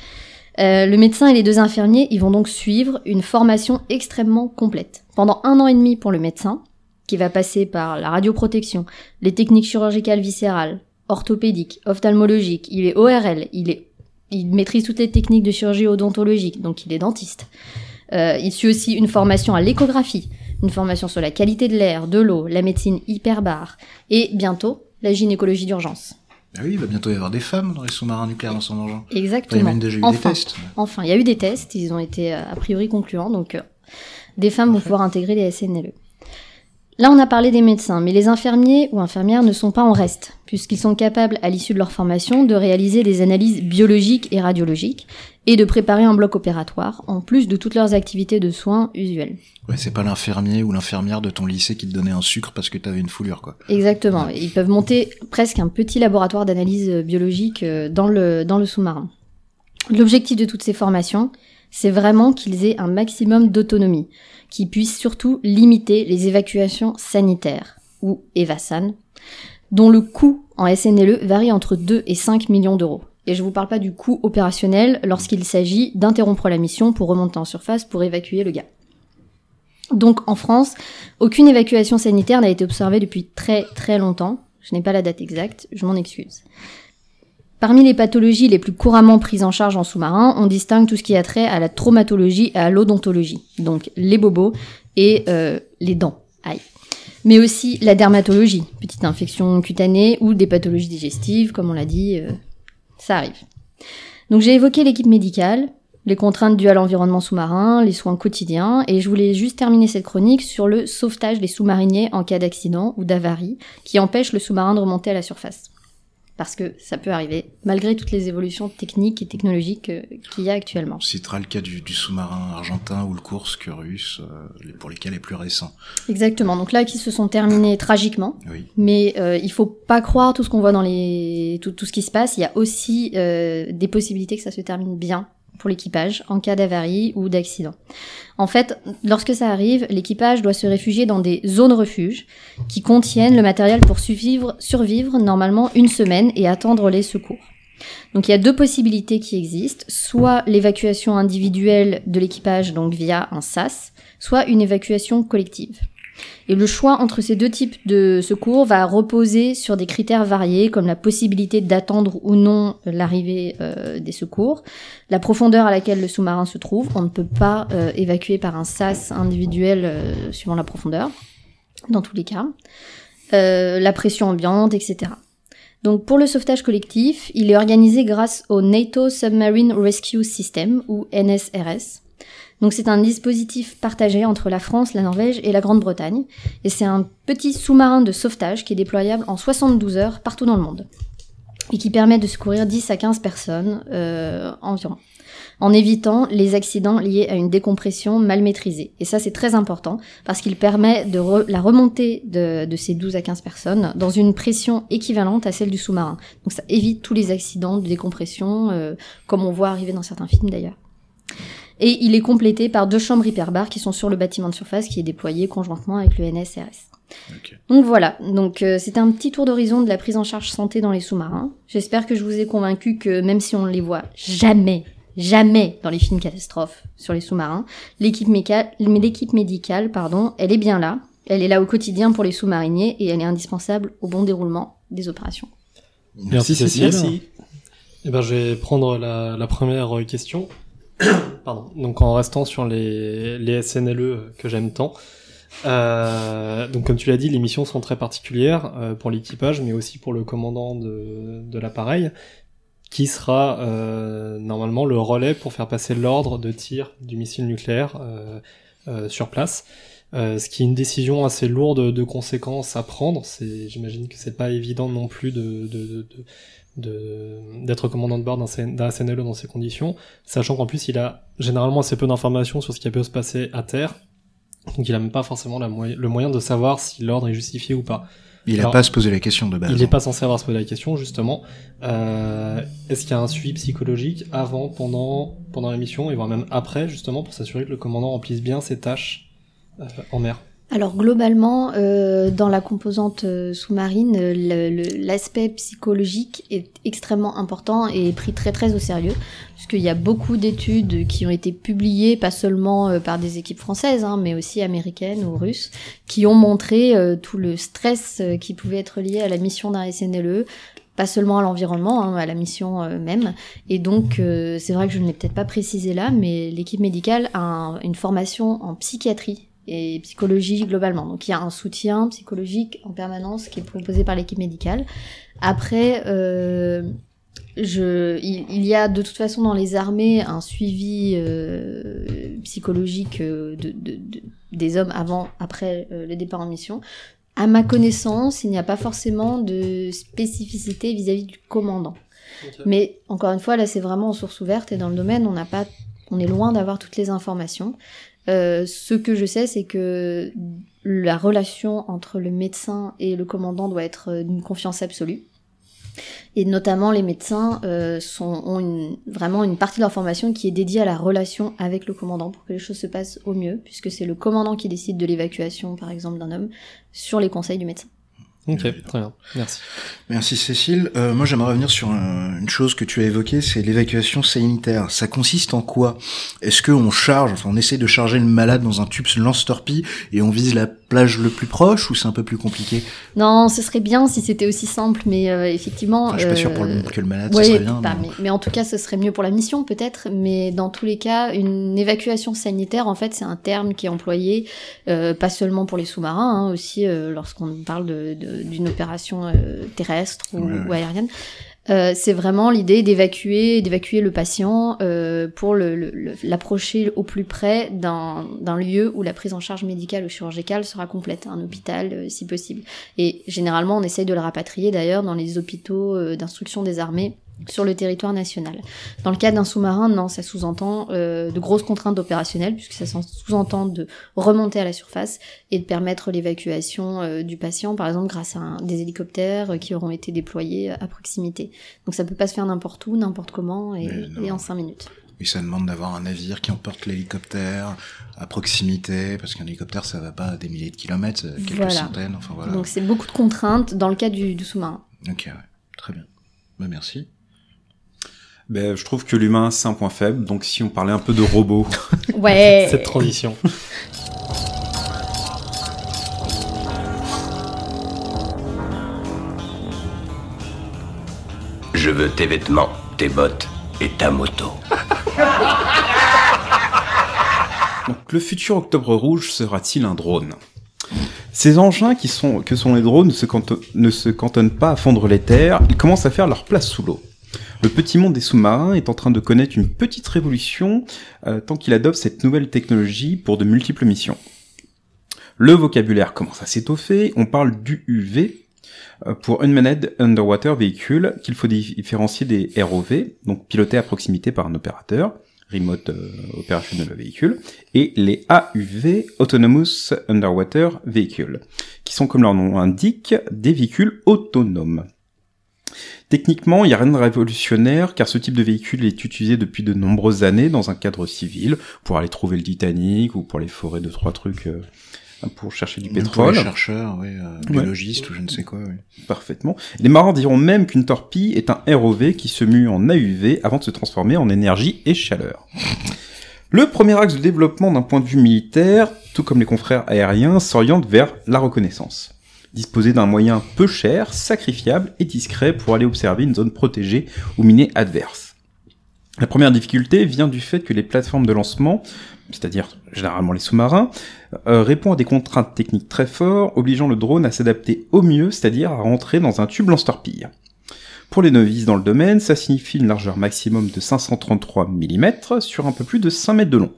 Euh, le médecin et les deux infirmiers, ils vont donc suivre une formation extrêmement complète. Pendant un an et demi pour le médecin, qui va passer par la radioprotection, les techniques chirurgicales viscérales, orthopédiques, ophtalmologiques, il est ORL, il est il maîtrise toutes les techniques de chirurgie odontologique, donc il est dentiste. Euh, il suit aussi une formation à l'échographie, une formation sur la qualité de l'air, de l'eau, la médecine hyperbare, et bientôt la gynécologie d'urgence. Ah oui, il va bientôt y avoir des femmes dans les sous-marins nucléaires dans son engin. Exactement. il y a même déjà eu enfin, des tests. Enfin, il y a eu des tests, ils ont été euh, a priori concluants, donc euh, des femmes vont pouvoir intégrer les SNLE. Là, on a parlé des médecins, mais les infirmiers ou infirmières ne sont pas en reste, puisqu'ils sont capables, à l'issue de leur formation, de réaliser des analyses biologiques et radiologiques, et de préparer un bloc opératoire, en plus de toutes leurs activités de soins usuelles. Ouais, c'est pas l'infirmier ou l'infirmière de ton lycée qui te donnait un sucre parce que t'avais une foulure, quoi. Exactement. Ils peuvent monter presque un petit laboratoire d'analyse biologique euh, dans le, dans le sous-marin. L'objectif de toutes ces formations, c'est vraiment qu'ils aient un maximum d'autonomie, qu'ils puissent surtout limiter les évacuations sanitaires, ou EVASAN, dont le coût en SNLE varie entre 2 et 5 millions d'euros. Et je vous parle pas du coût opérationnel lorsqu'il s'agit d'interrompre la mission pour remonter en surface pour évacuer le gars. Donc en France, aucune évacuation sanitaire n'a été observée depuis très très longtemps. Je n'ai pas la date exacte, je m'en excuse. Parmi les pathologies les plus couramment prises en charge en sous-marin, on distingue tout ce qui a trait à la traumatologie et à l'odontologie, donc les bobos et euh, les dents. Aïe. Mais aussi la dermatologie, petite infection cutanée ou des pathologies digestives, comme on l'a dit, euh, ça arrive. Donc j'ai évoqué l'équipe médicale, les contraintes dues à l'environnement sous-marin, les soins quotidiens, et je voulais juste terminer cette chronique sur le sauvetage des sous-mariniers en cas d'accident ou d'avarie qui empêche le sous-marin de remonter à la surface parce que ça peut arriver, malgré toutes les évolutions techniques et technologiques euh, qu'il y a actuellement. On citera le cas du, sous-marin argentin ou le Kursk russe, euh, pour lesquels est plus récent. Exactement, donc là qui se sont terminés tragiquement, oui. mais euh, il faut pas croire tout ce qu'on voit dans les tout, tout, ce qui se passe, il y a aussi euh, des possibilités que ça se termine bien pour l'équipage en cas d'avarie ou d'accident. En fait, lorsque ça arrive, l'équipage doit se réfugier dans des zones refuges qui contiennent le matériel pour survivre, survivre normalement une semaine et attendre les secours. Donc il y a deux possibilités qui existent, soit l'évacuation individuelle de l'équipage donc via un SAS, soit une évacuation collective. Et le choix entre ces deux types de secours va reposer sur des critères variés comme la possibilité d'attendre ou non l'arrivée euh, des secours, la profondeur à laquelle le sous-marin se trouve, on ne peut pas euh, évacuer par un sas individuel euh, suivant la profondeur, dans tous les cas, la pression ambiante, etc. Donc pour le sauvetage collectif, il est organisé grâce au NATO Submarine Rescue System, ou NSRS. Donc c'est un dispositif partagé entre la France, la Norvège et la Grande-Bretagne. Et c'est un petit sous-marin de sauvetage qui est déployable en 72 heures partout dans le monde. Et qui permet de secourir 10 à 15 personnes euh, environ. En évitant les accidents liés à une décompression mal maîtrisée. Et ça c'est très important parce qu'il permet de la remontée de, de, ces 12 à 15 personnes dans une pression équivalente à celle du sous-marin. Donc ça évite tous les accidents de décompression euh, comme on voit arriver dans certains films d'ailleurs. Et il est complété par deux chambres hyperbares qui sont sur le bâtiment de surface qui est déployé conjointement avec le NSRS. Donc voilà, donc euh, c'était un petit tour d'horizon de la prise en charge santé dans les sous-marins. J'espère que je vous ai convaincu que même si on ne les voit jamais, jamais dans les films catastrophes sur les sous-marins, l'équipe médicale, pardon, elle est bien là. Elle est là au quotidien pour les sous-mariniers et elle est indispensable au bon déroulement des opérations. Merci, Cécile. Merci. Eh ben, je vais prendre la, la première question. Pardon. Donc en restant sur les, les SNLE que j'aime tant. Euh, donc comme tu l'as dit, les missions sont très particulières euh, pour l'équipage, mais aussi pour le commandant de, de l'appareil, qui sera euh, normalement le relais pour faire passer l'ordre de tir du missile nucléaire sur place. ce qui est une décision assez lourde de conséquences à prendre. C'est, j'imagine que c'est pas évident non plus de d'être commandant de bord d'un SNLE dans ces conditions, sachant qu'en plus il a généralement assez peu d'informations sur ce qui peut se passer à terre, donc il a même pas forcément la le moyen de savoir si l'ordre est justifié ou pas. Il n'a pas à se poser la question de base. Il n'est pas censé avoir à se poser la question justement. Euh, Est-ce qu'il y a un suivi psychologique avant, pendant, pendant la mission et voire même après justement pour s'assurer que le commandant remplisse bien ses tâches euh, en mer? Alors globalement, euh, dans la composante euh, sous-marine, l'aspect psychologique est extrêmement important et pris très très au sérieux, puisqu'il y a beaucoup d'études qui ont été publiées, pas seulement euh, par des équipes françaises, hein, mais aussi américaines ou russes, qui ont montré tout le stress qui pouvait être lié à la mission d'un SNLE, pas seulement à l'environnement, hein, à la mission même. Et donc, c'est vrai que je ne l'ai peut-être pas précisé là, mais l'équipe médicale a une formation en psychiatrie et psychologie globalement. Donc il y a un soutien psychologique en permanence qui est proposé par l'équipe médicale. Après, euh, je, il, y a de toute façon dans les armées un suivi euh, psychologique euh, de, de, des hommes avant, après le départ en mission. À ma connaissance, il n'y a pas forcément de spécificité vis-à-vis du commandant. Mais encore une fois, là, c'est vraiment en source ouverte et dans le domaine, on n'a pas, on est loin d'avoir toutes les informations. Euh, ce que je sais, c'est que la relation entre le médecin et le commandant doit être d'une confiance absolue. Et notamment, les médecins euh, sont, ont une, vraiment une partie de qui est dédiée à la relation avec le commandant pour que les choses se passent au mieux, puisque c'est le commandant qui décide de l'évacuation, par exemple, d'un homme, sur les conseils du médecin. Ok, très bien, merci. Merci Cécile. Euh, moi j'aimerais revenir sur une chose que tu as évoquée, c'est l'évacuation sanitaire. Ça consiste en quoi? Est-ce qu'on charge, enfin on essaie de charger le malade dans un tube lance-torpille et on vise la plage le plus proche ou c'est un peu plus compliqué? Non, ce serait bien si c'était aussi simple, mais euh, effectivement... je suis pas sûr pour le, euh, que le malade, ce serait bien. mais... Mais, en tout cas, ce serait mieux pour la mission peut-être, mais dans tous les cas, une évacuation sanitaire, en fait, c'est un terme qui est employé euh, pas seulement pour les sous-marins, hein, aussi lorsqu'on parle d'une de, opération terrestre ou, ou aérienne. Euh, c'est vraiment l'idée d'évacuer, d'évacuer le patient euh, pour l'approcher au plus près d'un lieu où la prise en charge médicale ou chirurgicale sera complète, un hôpital euh, si possible. Et généralement, on essaye de le rapatrier d'ailleurs dans les hôpitaux d'instruction des armées sur le territoire national. Dans le cas d'un sous-marin, non, ça sous-entend euh, de grosses contraintes opérationnelles, puisque ça sous-entend de remonter à la surface et de permettre l'évacuation euh, du patient, par exemple grâce à des hélicoptères euh, qui auront été déployés à proximité. Donc ça peut pas se faire n'importe où, n'importe comment et, en cinq minutes. Et ça demande d'avoir un navire qui emporte l'hélicoptère à proximité, parce qu'un hélicoptère, ça va pas à des milliers de kilomètres, quelques centaines, enfin voilà. Donc c'est beaucoup de contraintes dans le cas du, du sous-marin. Ok, ouais. très bien. Bah, merci. Ben, je trouve que l'humain, c'est un point faible. Donc, si on parlait un peu de robots. ouais. Cette transition. Je veux tes vêtements, tes bottes et ta moto. Donc, le futur Octobre Rouge sera-t-il un drone? Ces engins qui sont, que sont les drones ne se, ne se cantonnent pas à fondre les terres, ils commencent à faire leur place sous l'eau. Le petit monde des sous-marins est en train de connaître une petite révolution euh, tant qu'il adopte cette nouvelle technologie pour de multiples missions. Le vocabulaire commence à s'étoffer, on parle d'UUV euh, pour Unmanned Underwater Vehicle qu'il faut différencier des ROV, donc pilotés à proximité par un opérateur, Remote euh, Operational Vehicle, et les AUV, Autonomous Underwater Vehicle, qui sont comme leur nom l'indique, des véhicules autonomes. Techniquement, il n'y a rien de révolutionnaire car ce type de véhicule est utilisé depuis de nombreuses années dans un cadre civil pour aller trouver le Titanic ou pour aller forer deux trois trucs euh, pour chercher du pétrole. Les chercheurs, oui, euh, biologistes ou je ne sais quoi. Oui. Parfaitement. Les marins diront même qu'une torpille est un ROV qui se mue en AUV avant de se transformer en énergie et chaleur. Le premier axe de développement d'un point de vue militaire, tout comme les confrères aériens, s'oriente vers la reconnaissance disposer d'un moyen peu cher, sacrifiable et discret pour aller observer une zone protégée ou minée adverse. La première difficulté vient du fait que les plateformes de lancement, c'est-à-dire généralement les sous-marins, euh, répondent à des contraintes techniques très fortes, obligeant le drone à s'adapter au mieux, c'est-à-dire à rentrer dans un tube lance-torpille. Pour les novices dans le domaine, ça signifie une largeur maximum de 533 mm sur un peu plus de 5 mètres de long.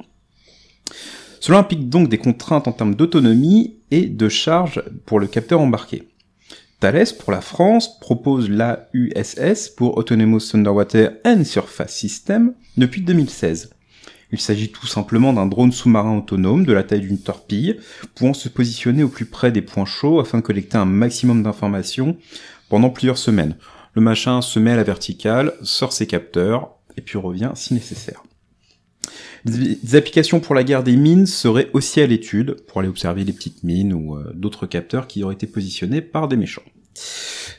Cela implique donc des contraintes en termes d'autonomie et de charge pour le capteur embarqué. Thales, pour la France, propose l'AUSS pour Autonomous Underwater and Surface System depuis 2016. Il s'agit tout simplement d'un drone sous-marin autonome de la taille d'une torpille, pouvant se positionner au plus près des points chauds afin de collecter un maximum d'informations pendant plusieurs semaines. Le machin se met à la verticale, sort ses capteurs, et puis revient si nécessaire. Des applications pour la guerre des mines seraient aussi à l'étude, pour aller observer les petites mines ou euh, d'autres capteurs qui auraient été positionnés par des méchants.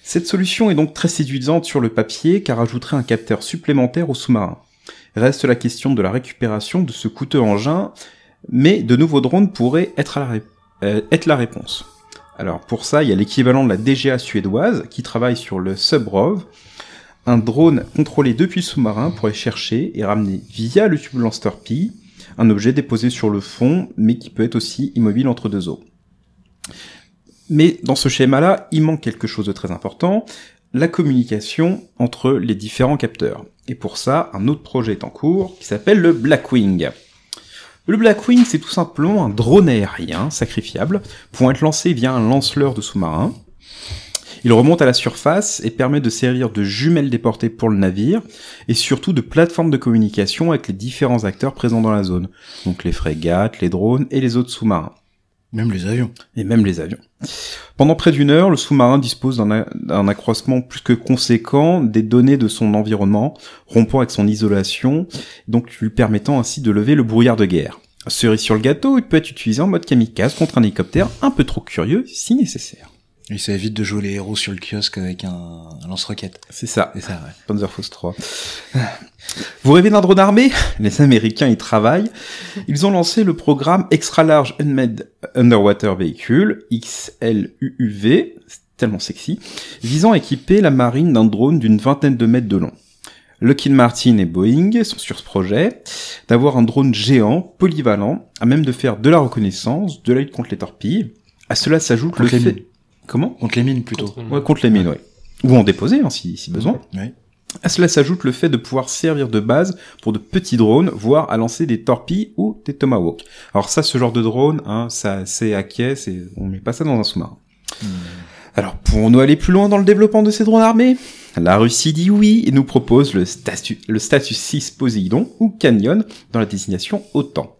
Cette solution est donc très séduisante sur le papier car ajouterait un capteur supplémentaire au sous-marin. Reste la question de la récupération de ce coûteux engin, mais de nouveaux drones pourraient être, la, euh, être la réponse. Alors pour ça, il y a l'équivalent de la DGA suédoise qui travaille sur le Subrov, un drone contrôlé depuis le sous-marin pourrait chercher et ramener via le tube lance-torpille un objet déposé sur le fond, mais qui peut être aussi immobile entre deux eaux. Mais dans ce schéma-là, il manque quelque chose de très important, la communication entre les différents capteurs. Et pour ça, un autre projet est en cours qui s'appelle le Blackwing. Le Blackwing, c'est tout simplement un drone aérien sacrifiable pour être lancé via un lanceleur de sous-marin. Il remonte à la surface et permet de servir de jumelle déportée pour le navire et surtout de plateforme de communication avec les différents acteurs présents dans la zone. Donc les frégates, les drones et les autres sous-marins. Même les avions. Et même les avions. Pendant près d'une heure, le sous-marin dispose d'un accroissement plus que conséquent des données de son environnement, rompant avec son isolation, donc lui permettant ainsi de lever le brouillard de guerre. Cerise sur le gâteau, il peut être utilisé en mode kamikaze contre un hélicoptère un peu trop curieux si nécessaire. Et ça évite de jouer les héros sur le kiosque avec un, lance-roquette. C'est ça. C'est ça, ouais. Panzerfaust 3. Vous rêvez d'un drone armé? Les Américains y travaillent. Ils ont lancé le programme Extra Large Unmanned Underwater Vehicle, XLUUV, tellement sexy, visant à équiper la marine d'un drone d'une vingtaine de mètres de long. Lockheed Martin et Boeing sont sur ce projet d'avoir un drone géant, polyvalent, à même de faire de la reconnaissance, de la lutte contre les torpilles. À cela s'ajoute le fait... Comment? Contre les mines plutôt. Contre ouais, contre les mines, ouais. Ou en déposer, hein, si, si besoin. Ouais. À cela s'ajoute le fait de pouvoir servir de base pour de petits drones, voire à lancer des torpilles ou des tomahawks. Alors ça, ce genre de drone, hein, ça, c'est à caisse et on met pas ça dans un sous-marin. Hmm. Alors, pourrons-nous aller plus loin dans le développement de ces drones armés? La Russie dit oui et nous propose le statut, le statut 6 Poséidon ou Canyon dans la désignation OTAN.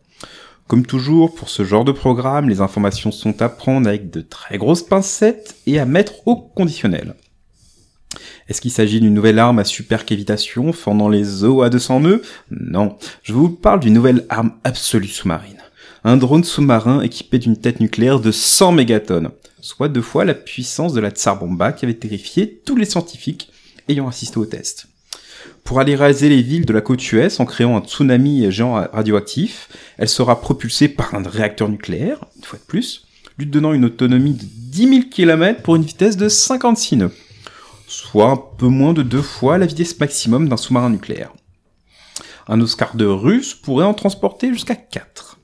Comme toujours, pour ce genre de programme, les informations sont à prendre avec de très grosses pincettes et à mettre au conditionnel. Est-ce qu'il s'agit d'une nouvelle arme à super cavitation fendant les eaux à 200 nœuds? Non, je vous parle d'une nouvelle arme absolue sous-marine. Un drone sous-marin équipé d'une tête nucléaire de 100 mégatonnes, soit deux fois la puissance de la Tsar Bomba qui avait terrifié tous les scientifiques ayant assisté au test. Pour aller raser les villes de la côte US en créant un tsunami géant radioactif, elle sera propulsée par un réacteur nucléaire, une fois de plus, lui donnant une autonomie de 10 000 km pour une vitesse de 56 nœuds, soit un peu moins de deux fois la vitesse maximum d'un sous-marin nucléaire. Un Oscar de russe pourrait en transporter jusqu'à 4.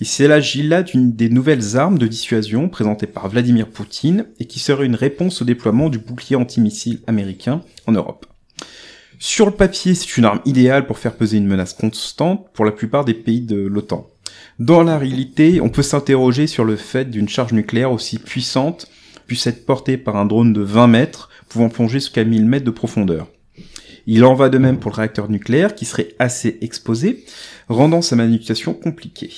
Il s'agit là d'une des nouvelles armes de dissuasion présentées par Vladimir Poutine et qui serait une réponse au déploiement du bouclier antimissile américain en Europe. Sur le papier, c'est une arme idéale pour faire peser une menace constante pour la plupart des pays de l'OTAN. Dans la réalité, on peut s'interroger sur le fait d'une charge nucléaire aussi puissante puisse être portée par un drone de 20 mètres, pouvant plonger jusqu'à 1000 mètres de profondeur. Il en va de même pour le réacteur nucléaire, qui serait assez exposé, rendant sa manipulation compliquée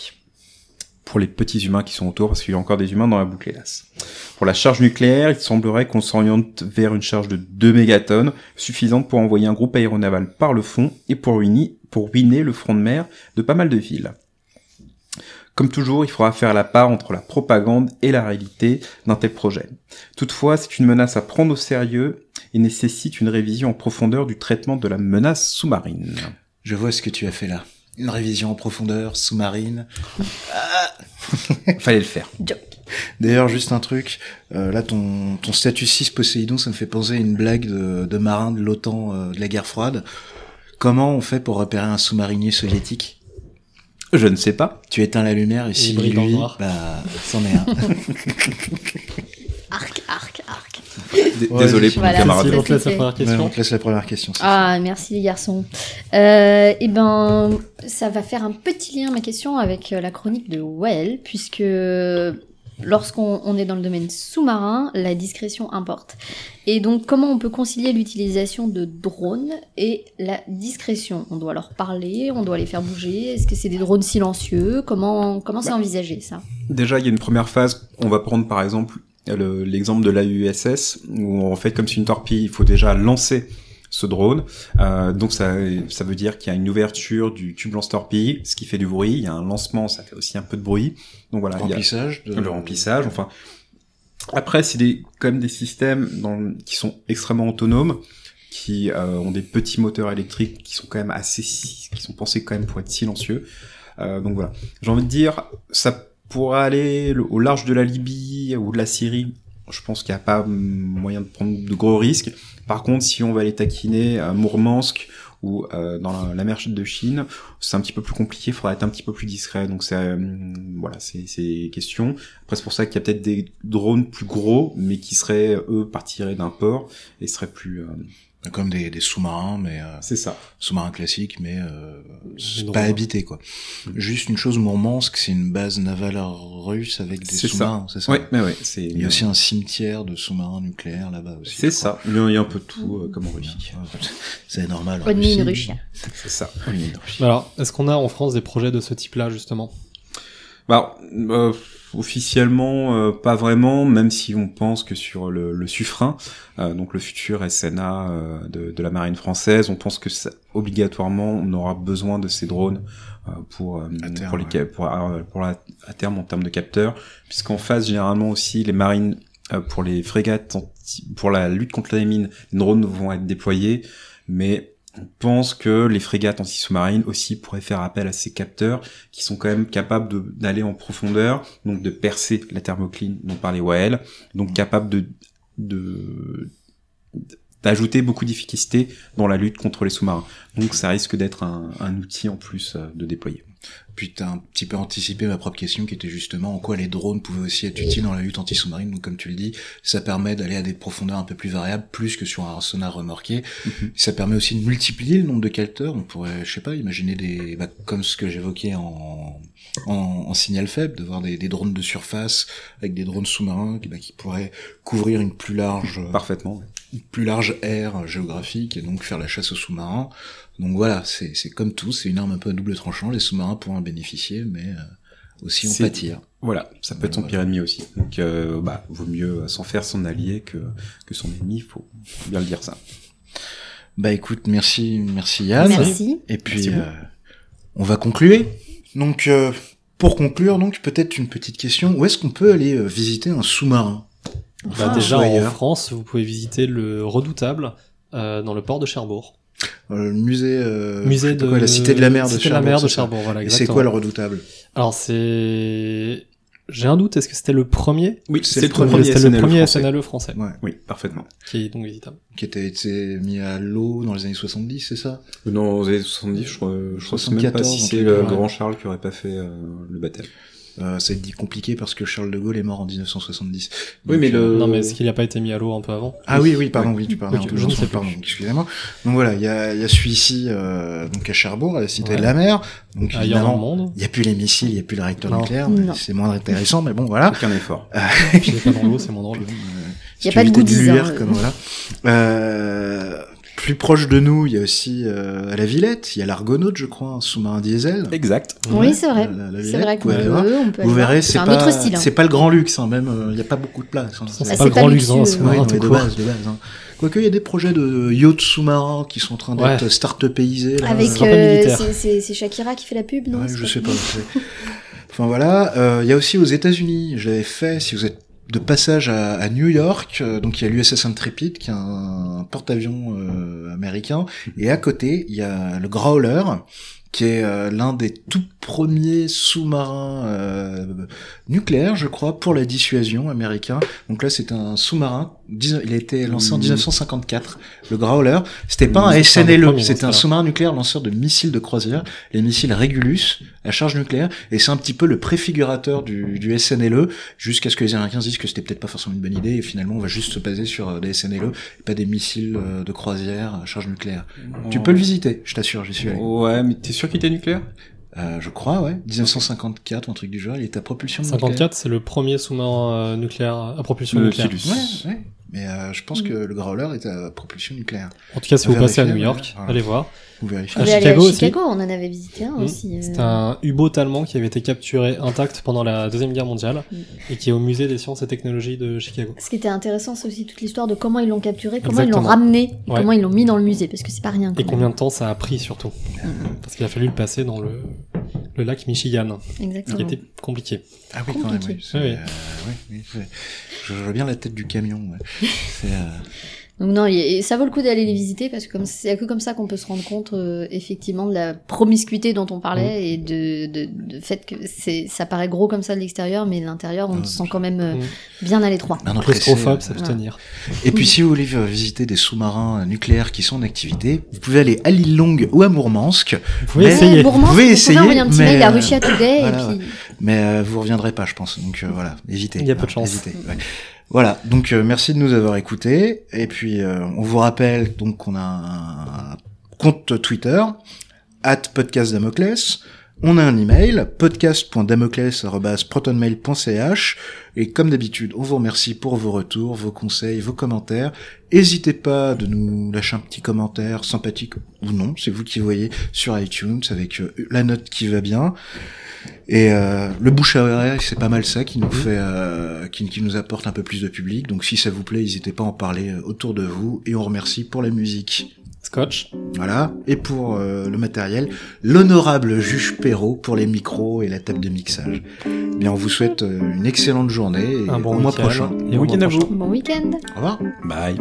pour les petits humains qui sont autour, parce qu'il y a encore des humains dans la boucle hélas. Pour la charge nucléaire, il semblerait qu'on s'oriente vers une charge de 2 mégatonnes, suffisante pour envoyer un groupe aéronaval par le fond et pour ruiner, pour ruiner le front de mer de pas mal de villes. Comme toujours, il faudra faire la part entre la propagande et la réalité d'un tel projet. Toutefois, c'est une menace à prendre au sérieux et nécessite une révision en profondeur du traitement de la menace sous-marine. Je vois ce que tu as fait là une révision en profondeur, sous-marine. Fallait le faire. D'ailleurs, juste un truc, euh, là, ton, ton statut 6 Poséidon, ça me fait penser à une blague de, de marin de l'OTAN euh, de la guerre froide. Comment on fait pour repérer un sous-marinier soviétique? Je ne sais pas. Tu éteins la lumière et, si lui, noir. bah, c'en est un. arc, arc. Désolé pour voilà, camarade. On te laisse la première question. Ouais, on te laisse la première question. Ah, merci les garçons. Euh, eh ben, ça va faire un petit lien, ma question, avec euh, la chronique de Well, puisque lorsqu'on est dans le domaine sous-marin, la discrétion importe. Et donc, comment on peut concilier l'utilisation de drones et la discrétion On doit leur parler, on doit les faire bouger. Est-ce que c'est des drones silencieux Comment comment c'est bah, envisagé ça Déjà, il y a une première phase. On va prendre par exemple l'exemple de l'AUSS, où en fait, comme c'est une torpille, il faut déjà lancer ce drone. Euh, donc ça, ça veut dire qu'il y a une ouverture du tube lance-torpille, ce qui fait du bruit. Il y a un lancement, ça fait aussi un peu de bruit. Donc voilà. Le remplissage. Le remplissage. Enfin. Après, c'est des, quand même des systèmes dans, qui sont extrêmement autonomes, qui euh, ont des petits moteurs électriques qui sont quand même assez, qui sont pensés quand même pour être silencieux. Euh, donc voilà. J'ai envie de dire, ça pour aller au large de la Libye ou de la Syrie, je pense qu'il n'y a pas moyen de prendre de gros risques. Par contre, si on va aller taquiner à Mourmansk ou euh, dans la, mer de Chine, c'est un petit peu plus compliqué, il faudra être un petit peu plus discret. Donc c'est euh, voilà, c'est question. Après c'est pour ça qu'il y a peut-être des drones plus gros, mais qui seraient eux partiraient d'un port et seraient plus euh, Comme des, des sous-marins, mais euh, c'est ça. Sous-marins classiques, mais euh, pas habité quoi. Mm. Juste une chose, Mourmansk, c'est une base navale russe avec des sous-marins, c'est ça. Oui, mais ouais, c'est. Il y a aussi un cimetière de sous-marins nucléaires là-bas aussi. C'est ça. Il y a un peu de tout, euh, comme en Russie. c'est normal. On une Russie. C'est ça. Alors, est-ce qu'on a en France des projets de ce type-là justement? Bah. Euh, officiellement, euh, pas vraiment, même si on pense que sur le, le Suffren, euh, donc le futur SNA euh, de, de, la marine française, on pense que ça, obligatoirement on aura besoin de ces drones pour pour, les, pour, pour la, à terme en termes de capteurs, puisqu'en face généralement aussi les marines pour les frégates pour la lutte contre les mines, les drones vont être déployés, mais on pense que les frégates anti-sous-marines aussi pourraient faire appel à ces capteurs qui sont quand même capables d'aller en profondeur, donc de percer la thermocline dont parlait Wael, donc capables d'ajouter beaucoup d'efficacité dans la lutte contre les sous-marins. Donc ça risque d'être un, un, outil en plus euh, de déployer. Puis tu as un petit peu anticipé ma propre question qui était justement en quoi les drones pouvaient aussi être utiles dans la lutte anti-sous-marine. Donc comme tu le dis, ça permet d'aller à des profondeurs un peu plus variables, plus que sur un sonar remorqué. Mhm. Ça permet aussi de multiplier le nombre de capteurs. On pourrait, je sais pas, imaginer des, bah, comme ce que j'évoquais en, en, en, signal faible, de voir des, des, drones de surface avec des drones sous-marins qui, bah, qui pourraient couvrir une plus large, parfaitement, plus large aire géographique et donc faire la chasse aux sous-marins. Donc voilà, c'est comme tout, c'est une arme un peu à double tranchant. Les sous-marins pourront en bénéficier, mais euh, aussi on pâtir. Voilà, ça peut être son pire ennemi aussi. Donc, euh, bah, vaut mieux s'en faire son allié que, que son ennemi, faut bien le dire ça. Bah écoute, merci, merci Yann. Merci. Et puis, euh, on va conclure. Donc, euh, pour conclure, donc peut-être une petite question. Où est-ce qu'on peut aller euh, visiter un sous-marin? Bah, Déjà en France, vous pouvez visiter le Redoutable dans le port de Cherbourg. Euh, le musée, euh, musée de la cité de la mer de cité Cherbourg. La mer de Cherbourg, voilà, C'est quoi le redoutable? Alors c'est j'ai un doute, est-ce que c'était le premier? Oui, c'est le premier, c'était le premier SNLE français. Ouais. Oui, parfaitement. Qui est donc visitable. Qui était été mis à l'eau dans les années 70, c'est ça? Non, dans les années 70, je crois, je crois même pas si c'est le grand Charles qui aurait pas fait euh, le baptême. Euh, ça dit compliqué parce que Charles de Gaulle est mort en 1970. oui, mais le... Non, mais est-ce qu'il n'a pas été mis à l'eau un peu avant? Ah oui, oui, pardon, oui, tu parles. je ne sais pas. Excusez-moi. Donc voilà, il y a, y a celui-ci, euh, donc à Cherbourg, à la Cité de la Mer. Donc ah, évidemment, il n'y a plus les missiles, il n'y a plus le réacteur nucléaire. C'est moins intéressant, mais bon, voilà. Aucun effort. Il n'est pas dans l'eau, c'est moins drôle. Il n'y a pas de goodies. Hein, comme voilà. Euh, plus proche de nous, il y a aussi euh, à la Villette, il y a l'Argonaute, je crois, un sous-marin diesel. Exact. oui, c'est vrai. C'est vrai qu'on peut, on peut Vous verrez, c'est pas, hein. c'est pas le grand luxe, hein, même, euh, il n'y a pas beaucoup de place. Hein. C'est pas, le grand luxe, hein, sous-marin, de base, de base. Hein. Quoique, il y a des projets de yachts sous-marins qui sont en train d'être ouais. start-upisés. Avec, euh, c'est Shakira qui fait la pub, non ouais, Je sais pas. enfin voilà, euh, il y a aussi aux États-Unis, j'avais fait, si vous êtes de passage à, New York, euh, donc il y a l'USS Intrepid qui est un, porte-avions euh, américain, et à côté il y a le Growler qui est euh, l'un des tout premiers sous-marins euh, nucléaires, je crois, pour la dissuasion américain. Donc là, c'est un sous-marin. Il a été lancé en 1954. Le Growler, c'était pas un SNLE, c'était un sous-marin nucléaire lanceur de missiles de croisière, les missiles Regulus à charge nucléaire, et c'est un petit peu le préfigurateur du, du SNLE, jusqu'à ce que les Américains disent que c'était peut-être pas forcément une bonne idée, et finalement, on va juste se baser sur des SNLE, et pas des missiles de croisière à charge nucléaire. Tu peux le visiter, je t'assure, j'y suis allé. Ouais, mais sûr qu'il était nucléaire euh, je crois, ouais. 1954, un truc du genre, il était à propulsion 54, c'est le premier sous-marin euh, nucléaire à propulsion nucléaire. Ouais, ouais. Mais euh, je pense que le Growler est à propulsion nucléaire. En tout cas, si vous passez à New York, allez voir. Vous vérifiez. À Chicago, à Chicago on en avait visité un aussi. C'est un U-boat allemand qui avait été capturé intact pendant la Deuxième Guerre mondiale mm. et qui est au musée des sciences et technologies de Chicago. Ce qui était intéressant, c'est aussi toute l'histoire de comment ils l'ont capturé, comment ils l'ont ramené, comment ils l'ont mis dans le musée, parce que c'est pas rien. Et combien de temps ça a pris surtout. Mm. Parce qu'il a fallu le passer dans le, le lac Michigan. Exactement. Ce qui était compliqué. Ah oui, quand même, oui. oui. Euh, oui, oui je vois bien la tête du camion. Ouais. C'est... Euh... Donc non, et ça vaut le coup d'aller les visiter parce que c'est que comme ça qu'on peut se rendre compte euh, effectivement de la promiscuité dont on parlait mm. et de, de, de, fait que c'est ça paraît gros comme ça de l'extérieur, mais l'intérieur on se sent quand même euh, mm. bien à l'étroit. Un claustrophobe, ça peut tenir. Et puis si vous voulez visiter des sous-marins nucléaires qui sont en activité, vous pouvez aller à l'île Longue ou à Mourmansk. Vous pouvez essayer. vous pouvez essayer. Vous envoyer un petit mais, mail à Russia Today voilà, et puis... Mais euh, vous reviendrez pas, je pense. Donc euh, voilà, évitez. Il y a peu de chance. Évitez, ouais. Voilà, donc euh, merci de nous avoir écoutés. Et puis euh, on vous rappelle donc qu'on a un compte Twitter, at podcastdamoclès. On a un email, podcast.damoclès.protonmail.ch et comme d'habitude, on vous remercie pour vos retours, vos conseils, vos commentaires. N'hésitez pas de nous lâcher un petit commentaire sympathique ou non, c'est vous qui voyez sur iTunes avec euh, la note qui va bien. Et euh, le bouche à oreille, c'est pas mal ça qui nous fait, euh, qui, qui, nous apporte un peu plus de public. Donc si ça vous plaît, n'hésitez pas à en parler autour de vous. Et on remercie pour la musique. Scotch. Voilà. Et pour euh, le matériel, l'honorable juge Perrault pour les micros et la table de mixage. Bien, on vous souhaite euh, une excellente journée et Un bon au mois prochain. Et week-end à vous. Bon week-end. Au revoir. Bye.